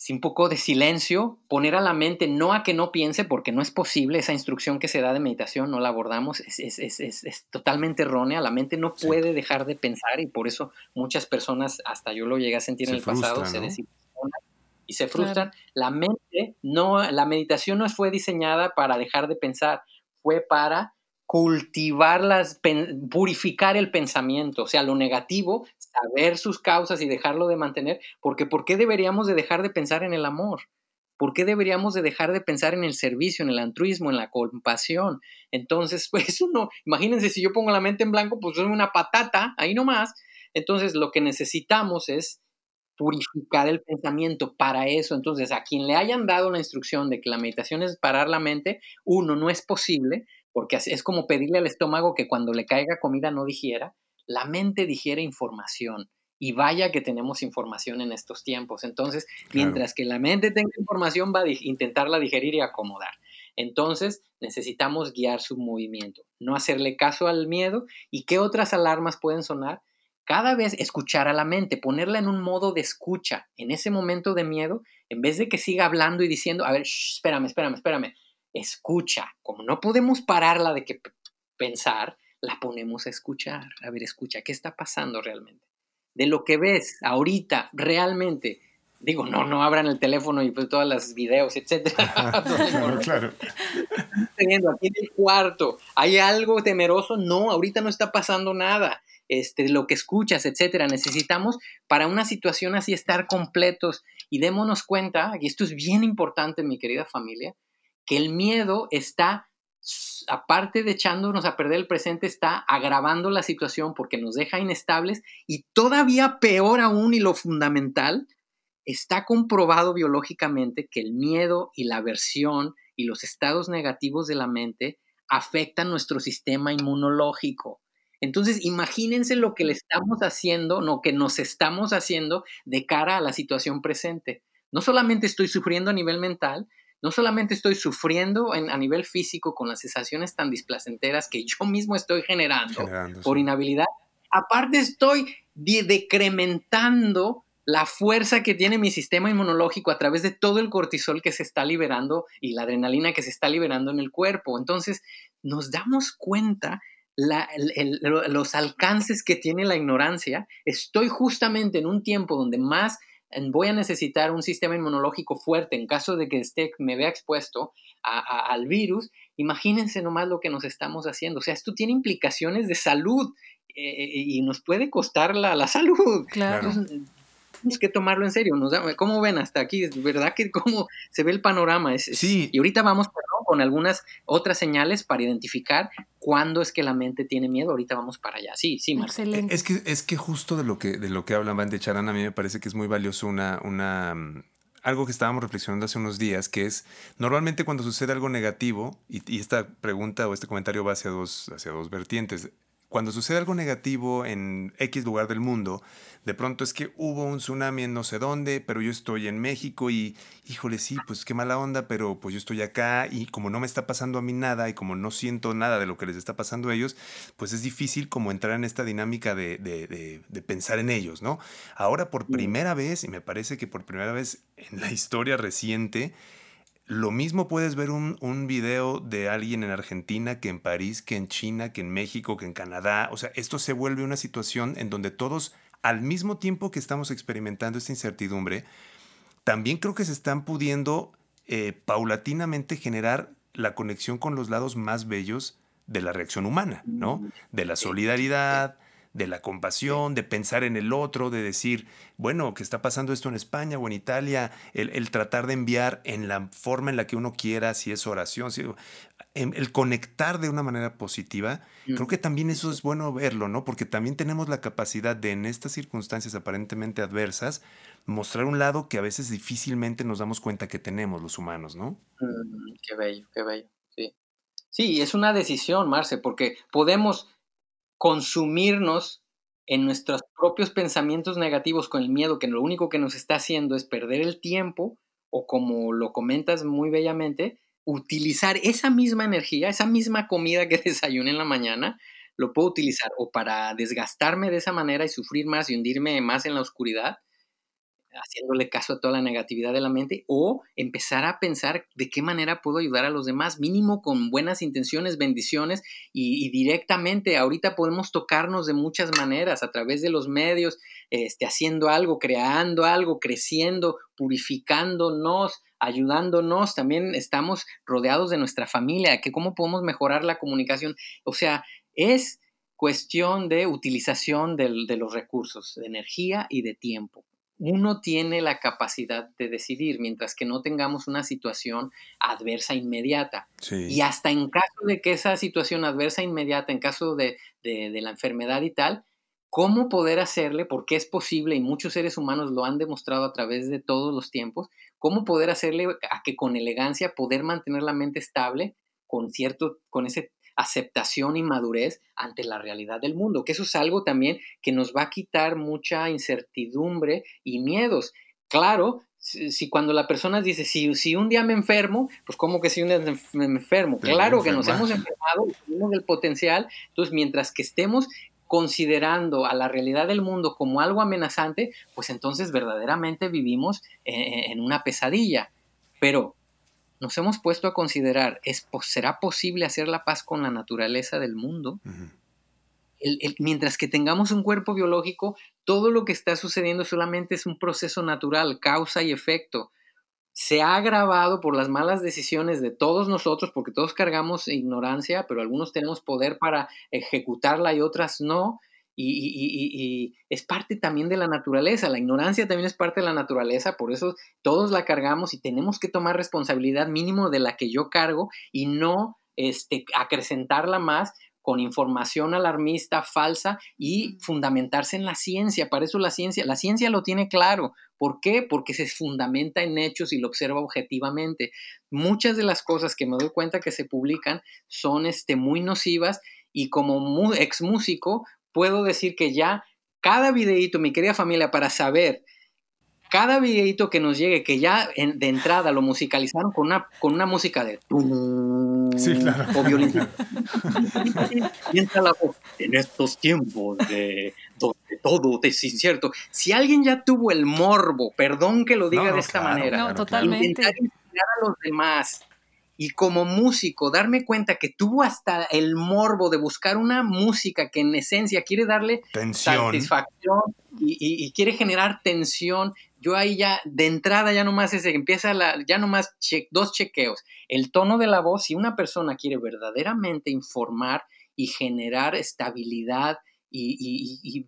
[SPEAKER 3] sin poco de silencio, poner a la mente no a que no piense, porque no es posible, esa instrucción que se da de meditación no la abordamos, es, totalmente errónea, la mente no puede dejar de pensar y por eso muchas personas, hasta yo lo llegué a sentir en el pasado, se desilusionan y se frustran. La mente, no, la meditación no fue diseñada para dejar de pensar, fue para cultivar las, purificar el pensamiento, o sea, lo negativo, saber sus causas y dejarlo de mantener, porque ¿por qué deberíamos de dejar de pensar en el amor? ¿Por qué deberíamos de dejar de pensar en el servicio, en el altruismo, en la compasión? Entonces, [laughs] pues eso no, imagínense si yo pongo la mente en blanco, pues soy una patata, ahí nomás. Entonces, lo que necesitamos es purificar el pensamiento para eso. Entonces, a quien le hayan dado la instrucción de que la meditación es parar la mente, uno, no es posible, porque es como pedirle al estómago que cuando le caiga comida no digiera. La mente digiere información y vaya que tenemos información en estos tiempos. Entonces, mientras que la mente tenga información, va a intentarla digerir y acomodar. Entonces, necesitamos guiar su movimiento, no hacerle caso al miedo. ¿Y qué otras alarmas pueden sonar? Cada vez escuchar a la mente, ponerla en un modo de escucha. En ese momento de miedo, en vez de que siga hablando y diciendo, a ver, espérame, espérame, espérame, escucha. Como no podemos pararla de que pensar, la ponemos a escuchar. A ver, escucha, ¿qué está pasando realmente? De lo que ves ahorita, realmente. Digo, no, no abran el teléfono y pues todas las videos, etcétera. [laughs] claro. [laughs] Aquí en el cuarto, ¿hay algo temeroso? No, ahorita no está pasando nada. Este, lo que escuchas, etcétera. Necesitamos para una situación así estar completos y démonos cuenta, y esto es bien importante, mi querida familia, que el miedo está, aparte de echándonos a perder el presente, está agravando la situación porque nos deja inestables y todavía peor aún y lo fundamental, está comprobado biológicamente que el miedo y la aversión y los estados negativos de la mente afectan nuestro sistema inmunológico. Entonces, imagínense lo que le estamos haciendo, lo que nos estamos haciendo de cara a la situación presente. No solamente estoy sufriendo a nivel mental, no solamente estoy sufriendo a nivel físico con las sensaciones tan displacenteras que yo mismo estoy generando, por inhabilidad, aparte estoy decrementando la fuerza que tiene mi sistema inmunológico a través de todo el cortisol que se está liberando y la adrenalina que se está liberando en el cuerpo. Entonces, nos damos cuenta los alcances que tiene la ignorancia. Estoy justamente en un tiempo donde más voy a necesitar un sistema inmunológico fuerte en caso de que esté, me vea expuesto al virus, imagínense nomás lo que nos estamos haciendo. O sea, esto tiene implicaciones de salud eh, y nos puede costar la, la salud.
[SPEAKER 2] Claro
[SPEAKER 3] tenemos que tomarlo en serio. ¿Cómo ven hasta aquí? ¿Verdad que cómo se ve el panorama? Es,
[SPEAKER 1] sí.
[SPEAKER 3] y ahorita vamos con algunas otras señales para identificar cuándo es que la mente tiene miedo. Ahorita vamos para allá. Sí, sí,
[SPEAKER 2] Excelente.
[SPEAKER 1] Es que, es que justo de lo que, de lo que hablan Van de Charán, a mí me parece que es muy valioso una, una, mm, algo que estábamos reflexionando hace unos días, que es normalmente cuando sucede algo negativo, y, y, esta pregunta o este comentario va hacia dos, hacia dos vertientes, cuando sucede algo negativo en X lugar del mundo, de pronto es que hubo un tsunami en no sé dónde, pero yo estoy en México y, híjole, sí, pues qué mala onda, pero pues yo estoy acá y como no me está pasando a mí nada y como no siento nada de lo que les está pasando a ellos, pues es difícil como entrar en esta dinámica de, de pensar en ellos, ¿no? Ahora por primera vez, y me parece que por primera vez en la historia reciente, lo mismo puedes ver un, un, video de alguien en Argentina que en París, que en China, que en México, que en Canadá. O sea, esto se vuelve una situación en donde todos, al mismo tiempo que estamos experimentando esta incertidumbre, también creo que se están pudiendo eh, paulatinamente generar la conexión con los lados más bellos de la reacción humana, ¿no? De la solidaridad, de la compasión, de pensar en el otro, de decir, bueno, que está pasando esto en España o en Italia, el, tratar de enviar en la forma en la que uno quiera, si es oración, si, em, el conectar de una manera positiva, creo que también eso es bueno verlo, ¿no? Porque también tenemos la capacidad de en estas circunstancias aparentemente adversas, mostrar un lado que a veces difícilmente nos damos cuenta que tenemos los humanos, ¿no?
[SPEAKER 3] Mm, qué bello, qué bello, sí. Sí, es una decisión, Marce, porque podemos consumirnos en nuestros propios pensamientos negativos con el miedo, que lo único que nos está haciendo es perder el tiempo, o como lo comentas muy bellamente, utilizar esa misma energía, esa misma comida que [laughs] desayuné en la mañana, lo puedo utilizar o para desgastarme de esa manera y sufrir más y hundirme más en la oscuridad, haciéndole caso a toda la negatividad de la mente o empezar a pensar de qué manera puedo ayudar a los demás, mínimo con buenas intenciones, bendiciones y, directamente. Ahorita podemos tocarnos de muchas maneras, a través de los medios, este, haciendo algo, creando algo, creciendo, purificándonos, ayudándonos. También estamos rodeados de nuestra familia, que cómo podemos mejorar la comunicación. O sea, es cuestión de utilización de los recursos, de energía y de tiempo uno tiene la capacidad de decidir, mientras que no tengamos una situación adversa inmediata. Y hasta en caso de que esa situación adversa inmediata, en caso de, de, la enfermedad y tal, cómo poder hacerle, porque es posible y muchos seres humanos lo han demostrado a través de todos los tiempos, cómo poder hacerle a que con elegancia poder mantener la mente estable con cierto, con ese aceptación y madurez ante la realidad del mundo, que eso es algo también que nos va a quitar mucha incertidumbre y miedos. Claro, si, cuando la persona dice, si, si un día me enfermo, pues como que si un día me enfermo? claro que nos hemos enfermado, tenemos el potencial, entonces mientras que estemos considerando a la realidad del mundo como algo amenazante, pues entonces verdaderamente vivimos en una pesadilla. Pero nos hemos puesto a considerar, ¿es, ¿será posible hacer la paz con la naturaleza del mundo? mientras que tengamos un cuerpo biológico, todo lo que está sucediendo solamente es un proceso natural, causa y efecto. Se ha agravado por las malas decisiones de todos nosotros, porque todos cargamos ignorancia, pero algunos tenemos poder para ejecutarla y otras no y, es parte también de la naturaleza. La ignorancia también es parte de la naturaleza, por eso todos la cargamos y tenemos que tomar responsabilidad mínimo de la que yo cargo y no este, acrecentarla más con información alarmista, falsa y fundamentarse en la ciencia. Para eso la ciencia, la ciencia lo tiene claro. ¿Por qué? Porque se fundamenta en hechos y lo observa objetivamente. Muchas de las cosas que me doy cuenta que se publican son este, muy nocivas y como ex músico, puedo decir que ya cada videíto, mi querida familia, para saber, cada videíto que nos llegue, que ya de entrada lo musicalizaron con una, con una música de...
[SPEAKER 1] Sí, claro. O violín. [laughs]
[SPEAKER 3] en estos tiempos de donde todo es incierto. Si alguien ya tuvo el morbo, perdón que lo diga de esta manera,
[SPEAKER 2] no, totalmente.
[SPEAKER 3] intentar inspirar a los demás, y como músico darme cuenta que tuvo hasta el morbo de buscar una música que en esencia quiere darle satisfacción y, quiere generar tensión, yo ahí ya, de entrada ya nomás ese, empieza la, ya nomás dos chequeos. El tono de la voz, si una persona quiere verdaderamente informar y generar estabilidad y,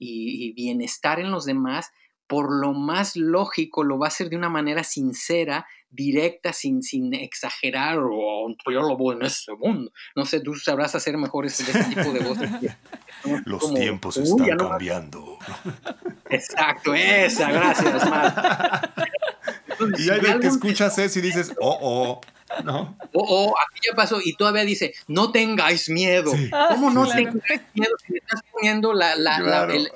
[SPEAKER 3] y bienestar en los demás, por lo más lógico lo va a hacer de una manera sincera, directa, sin, sin exagerar, o yo lo voy en ese mundo. No sé, tú sabrás hacer mejor ese, tipo de voces. [laughs]
[SPEAKER 1] Los tiempos están cambiando.
[SPEAKER 3] Exacto, esa, gracias, [laughs]
[SPEAKER 1] y hay que escuchas eso y dices, oh, oh. ¿no?
[SPEAKER 3] O, oh, aquí ya pasó y todavía dice, no tengáis miedo. ¿Cómo no tengáis miedo si le estás poniendo la, el,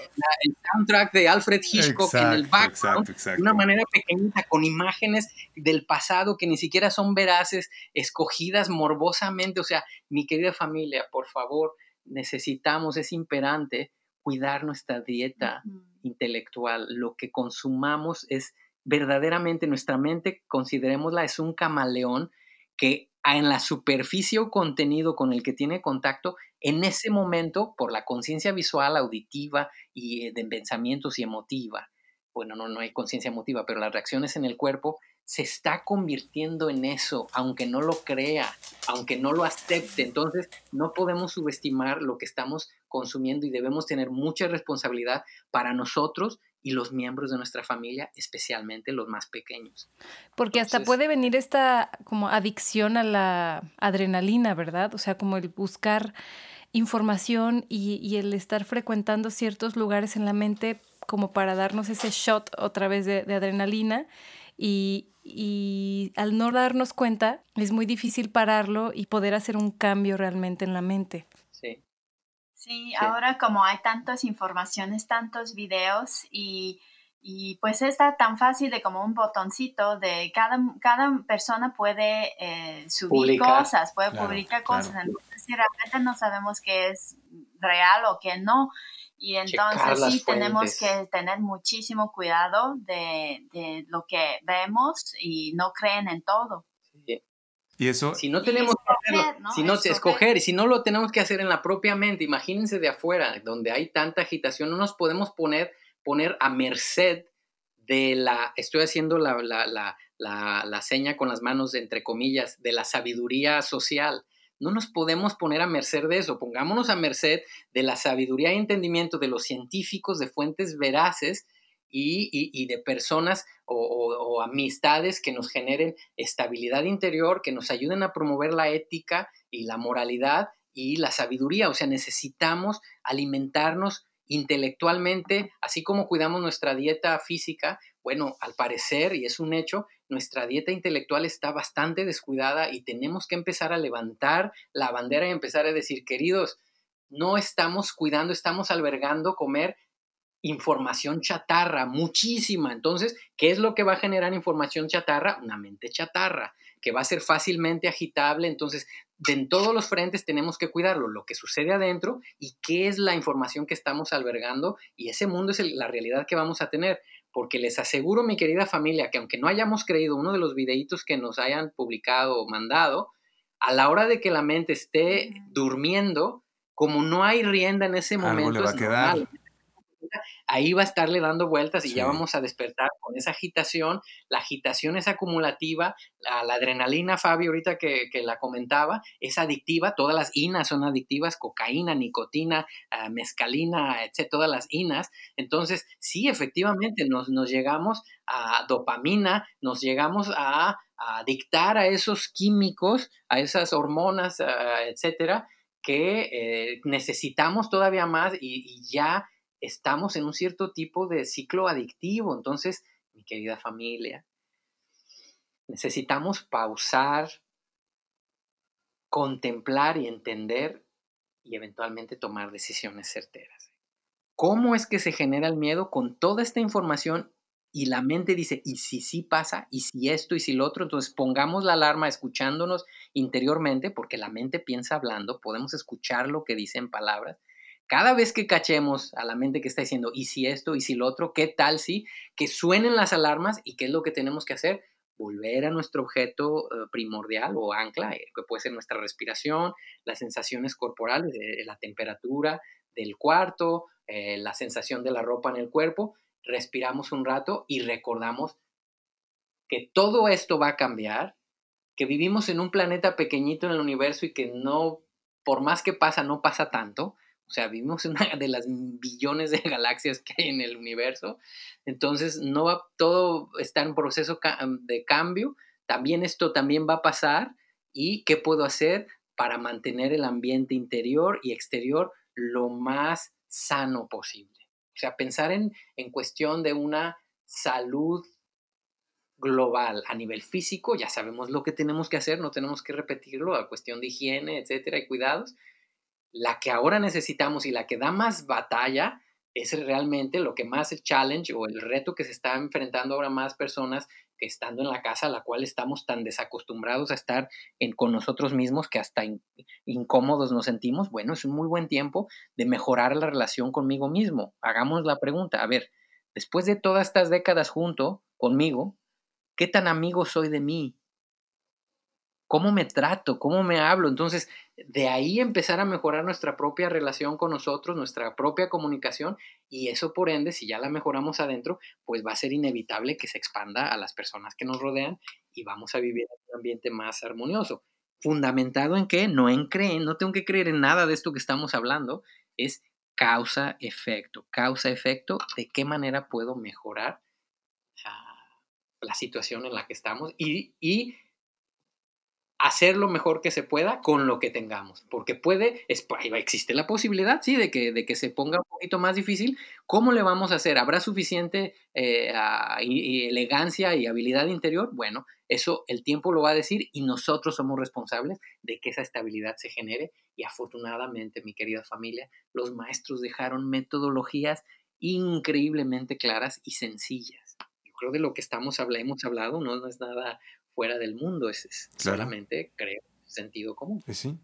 [SPEAKER 3] soundtrack de Alfred Hitchcock en el background de una manera pequeñita, con imágenes del pasado que ni siquiera son veraces, escogidas morbosamente? O sea, mi querida familia, por favor, necesitamos, es imperante cuidar nuestra dieta intelectual. Lo que consumamos es verdaderamente nuestra mente, considerémosla, es un camaleón que en la superficie o contenido con el que tiene contacto, en ese momento, por la conciencia visual, auditiva y eh, de pensamientos y emotiva, bueno, no, no hay conciencia emotiva, pero las reacciones en el cuerpo, se está convirtiendo en eso, aunque no lo crea, aunque no lo acepte. Entonces, no podemos subestimar lo que estamos consumiendo y debemos tener mucha responsabilidad para nosotros y los miembros de nuestra familia, especialmente los más pequeños.
[SPEAKER 2] Porque hasta puede venir esta como adicción a la adrenalina, ¿verdad? O sea, como el buscar información y, el estar frecuentando ciertos lugares en la mente como para darnos ese shot otra vez de, adrenalina y, y al no darnos cuenta es muy difícil pararlo y poder hacer un cambio realmente en la mente.
[SPEAKER 4] Sí, ahora como hay tantas informaciones, tantos videos y, y, pues está tan fácil de como un botoncito de cada, cada persona puede eh, subir cosas, puede publicar cosas. Entonces, si realmente no sabemos qué es real o qué no. Y entonces sí tenemos que tener muchísimo cuidado de, de, lo que vemos y no creen en todo.
[SPEAKER 1] Y eso.
[SPEAKER 3] Si no tenemos que hacerlo, si no escoger. escoger, y si no lo tenemos que hacer en la propia mente, imagínense de afuera, donde hay tanta agitación, no nos podemos poner, poner a merced de la, estoy haciendo la, la, la, la, seña con las manos, entre comillas, de la sabiduría social. No nos podemos poner a merced de eso, pongámonos a merced de la sabiduría y entendimiento de los científicos, de fuentes veraces y, de personas o, amistades que nos generen estabilidad interior, que nos ayuden a promover la ética y la moralidad y la sabiduría. O sea, necesitamos alimentarnos intelectualmente, así como cuidamos nuestra dieta física. Bueno, al parecer, y es un hecho, nuestra dieta intelectual está bastante descuidada y tenemos que empezar a levantar la bandera y empezar a decir, queridos, no estamos cuidando, estamos albergando comer información chatarra, muchísima. Entonces, ¿qué es lo que va a generar información chatarra? Una mente chatarra, que va a ser fácilmente agitable. Entonces, en todos los frentes tenemos que cuidarlo, lo que sucede adentro y qué es la información que estamos albergando. Y ese mundo es la realidad que vamos a tener. Porque les aseguro, mi querida familia, que aunque no hayamos creído uno de los videitos que nos hayan publicado o mandado, a la hora de que la mente esté durmiendo, como no hay rienda en ese momento,
[SPEAKER 1] va a
[SPEAKER 3] ahí va a estarle dando vueltas y ya vamos a despertar con esa agitación. La agitación es acumulativa, la, adrenalina, Fabio, ahorita que, la comentaba, es adictiva, todas las inas son adictivas, cocaína, nicotina, ah, mescalina, etc., todas las inas. Entonces, sí, efectivamente, nos, llegamos a dopamina, nos llegamos a, dictar a esos químicos, a esas hormonas, ah, etcétera, que eh, necesitamos todavía más y ya estamos en un cierto tipo de ciclo adictivo. Entonces, mi querida familia, necesitamos pausar, contemplar y entender y eventualmente tomar decisiones certeras. ¿Cómo es que se genera el miedo con toda esta información y la mente dice, ¿y si sí pasa? ¿Y si esto? ¿Y si lo otro? Entonces pongamos la alarma escuchándonos interiormente, porque la mente piensa hablando, podemos escuchar lo que dicen palabras cada vez que cachemos a la mente que está diciendo, ¿y si esto? ¿Y si lo otro? ¿Qué tal si? Que suenen las alarmas y qué es lo que tenemos que hacer? Volver a nuestro objeto eh, primordial o ancla, eh, que puede ser nuestra respiración, las sensaciones corporales, la temperatura del cuarto, eh, la sensación de la ropa en el cuerpo, respiramos un rato y recordamos que todo esto va a cambiar, que vivimos en un planeta pequeñito en el universo y que no, por más que pasa, no pasa tanto. O sea, vivimos en una [laughs] de las billones de galaxias que hay en el universo. Entonces, no va, todo está en proceso de cambio. También esto también va a pasar. ¿Y qué puedo hacer para mantener el ambiente interior y exterior lo más sano posible? O sea, pensar en, en cuestión de una salud global a nivel físico, ya sabemos lo que tenemos que hacer, no tenemos que repetirlo, a cuestión de higiene, etcétera, y cuidados. La que ahora necesitamos y la que da más batalla es realmente lo que más el challenge o el reto que se está enfrentando ahora más personas que estando en la casa, a la cual estamos tan desacostumbrados a estar en, con nosotros mismos que hasta incómodos nos sentimos. Bueno, es un muy buen tiempo de mejorar la relación conmigo mismo. Hagamos la pregunta, a ver, después de todas estas décadas junto conmigo, ¿Qué tan amigo soy de mí? ¿Cómo me trato? ¿Cómo me hablo? Entonces, de ahí empezar a mejorar nuestra propia relación con nosotros, nuestra propia comunicación, y eso por ende, si ya la mejoramos adentro, pues va a ser inevitable que se expanda a las personas que nos rodean y vamos a vivir en un ambiente más armonioso. Fundamentado en que no en creer, no tengo que creer en nada de esto que estamos hablando, es causa-efecto. Causa-efecto, ¿de qué manera puedo mejorar? la situación en la que estamos y, y hacer lo mejor que se pueda con lo que tengamos, porque puede, existe la posibilidad, sí, de que, de que se ponga un poquito más difícil. ¿Cómo le vamos a hacer? ¿Habrá suficiente eh, elegancia y habilidad interior? Bueno, eso el tiempo lo va a decir y nosotros somos responsables de que esa estabilidad se genere y afortunadamente, mi querida familia, los maestros dejaron metodologías increíblemente claras y sencillas creo de lo que estamos hemos hablado no, no es nada fuera del mundo, es, solamente, creo, sentido común.
[SPEAKER 1] Eh, sí.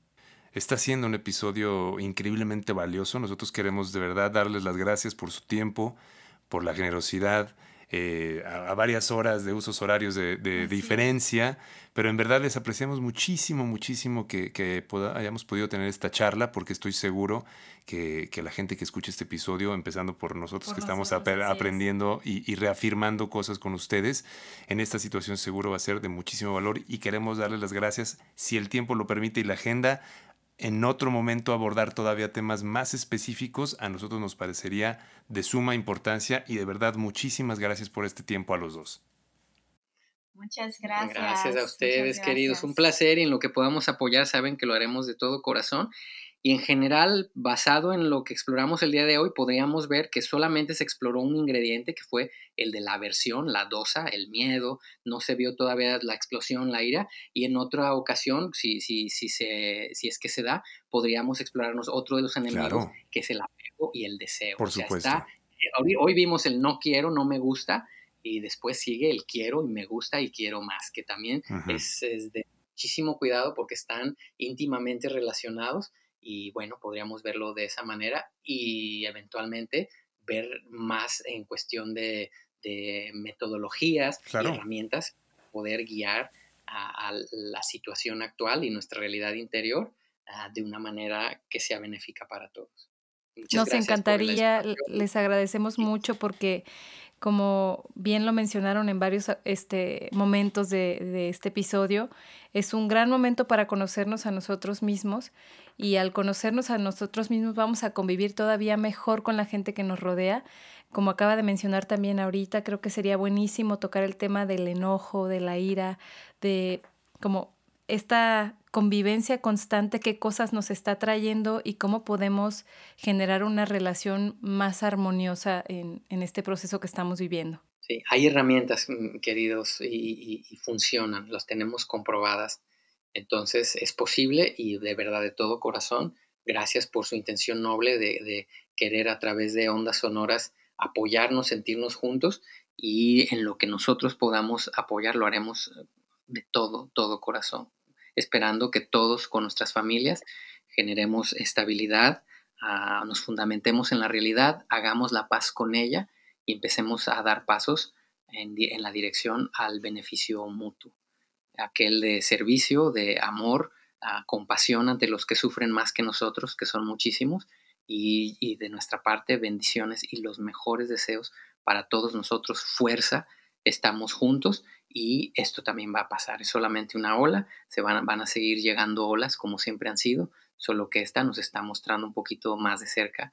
[SPEAKER 1] Está siendo un episodio increíblemente valioso. Nosotros queremos de verdad darles las gracias por su tiempo, por la generosidad, eh, a, varias horas de usos horarios de, diferencia, pero en verdad les apreciamos muchísimo, muchísimo que, hayamos podido tener esta charla, porque estoy seguro que, la gente que escuche este episodio, empezando por nosotros que estamos aprendiendo y, reafirmando cosas con ustedes, en esta situación seguro va a ser de muchísimo valor y queremos darles las gracias, si el tiempo lo permite y la agenda, en otro momento abordar todavía temas más específicos, a nosotros nos parecería de suma importancia y de verdad muchísimas gracias por este tiempo a los dos.
[SPEAKER 4] Muchas gracias.
[SPEAKER 3] Gracias a ustedes, queridos. Un placer y en lo que podamos apoyar, saben que lo haremos de todo corazón. Y en general, basado en lo que exploramos el día de hoy, podríamos ver que solamente se exploró un ingrediente que fue el de la aversión, la dosa, el miedo, no se vio todavía la explosión, la ira, y en otra ocasión, si, si, si, se, si es que se da, podríamos explorarnos otro de los enemigos, que es el apego y el deseo.
[SPEAKER 1] Por supuesto.
[SPEAKER 3] hoy, vimos el no quiero, no me gusta, y después sigue el quiero y me gusta y quiero más, que también es, es de muchísimo cuidado porque están íntimamente relacionados y bueno, podríamos verlo de esa manera y eventualmente ver más en cuestión de, metodologías y herramientas poder guiar a, la situación actual y nuestra realidad interior ah, de una manera que sea benéfica para todos.
[SPEAKER 2] Nos encantaría, les agradecemos mucho porque como bien lo mencionaron en varios este, momentos de, de, este episodio, es un gran momento para conocernos a nosotros mismos y al conocernos a nosotros mismos vamos a convivir todavía mejor con la gente que nos rodea. Como acaba de mencionar también ahorita, creo que sería buenísimo tocar el tema del enojo, de la ira, de como esta convivencia constante, qué cosas nos está trayendo y cómo podemos generar una relación más armoniosa en, este proceso que estamos viviendo.
[SPEAKER 3] Sí, hay herramientas, mm, queridos, y, funcionan, las tenemos comprobadas. Entonces es posible y de verdad de todo corazón, gracias por su intención noble de, querer a través de ondas sonoras apoyarnos, sentirnos juntos y en lo que nosotros podamos apoyar lo haremos de todo, todo corazón esperando que todos con nuestras familias generemos estabilidad, ah, nos fundamentemos en la realidad, hagamos la paz con ella y empecemos a dar pasos en, la dirección al beneficio mutuo, aquel de servicio, de amor, compasión ante los que sufren más que nosotros, que son muchísimos, y, de nuestra parte bendiciones y los mejores deseos para todos nosotros, fuerza, estamos juntos y esto también va a pasar, es solamente una ola, se van, van a seguir llegando olas como siempre han sido, solo que esta nos está mostrando un poquito más de cerca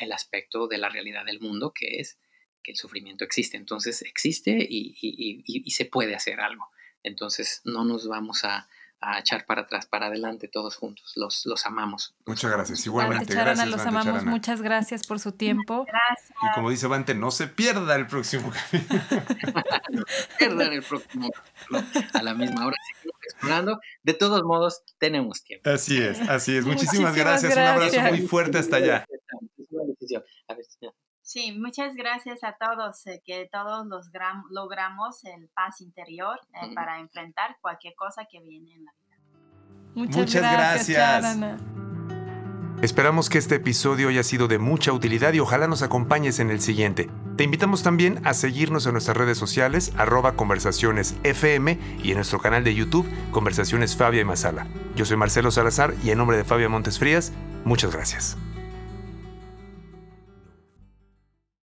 [SPEAKER 3] el aspecto de la realidad del mundo, que es que el sufrimiento existe. Entonces existe y, se puede hacer algo. Entonces no nos vamos a, echar para atrás, para adelante todos juntos. Los, los amamos.
[SPEAKER 1] Muchas gracias. Igualmente. gracias,
[SPEAKER 2] los amamos. Muchas gracias por su tiempo.
[SPEAKER 4] Gracias.
[SPEAKER 1] Y como dice Vante, no se pierda el próximo [laughs]
[SPEAKER 3] capítulo. no se pierdan el próximo A la misma hora seguimos explorando. De todos modos, tenemos tiempo.
[SPEAKER 1] Así es, así es. Muchísimas, gracias. Un abrazo muy fuerte hasta allá.
[SPEAKER 4] A ver, Sí, muchas gracias a todos, eh, que todos los logramos el paz interior eh, para enfrentar cualquier cosa que viene en la vida.
[SPEAKER 2] Muchas, gracias.
[SPEAKER 1] Esperamos que este episodio haya sido de mucha utilidad y ojalá nos acompañes en el siguiente. Te invitamos también a seguirnos en nuestras redes sociales, arroba conversaciones FM y en nuestro canal de YouTube, Conversaciones Fabia y Masala. Yo soy Marcelo Salazar y en nombre de Fabia Montes Frías, muchas gracias.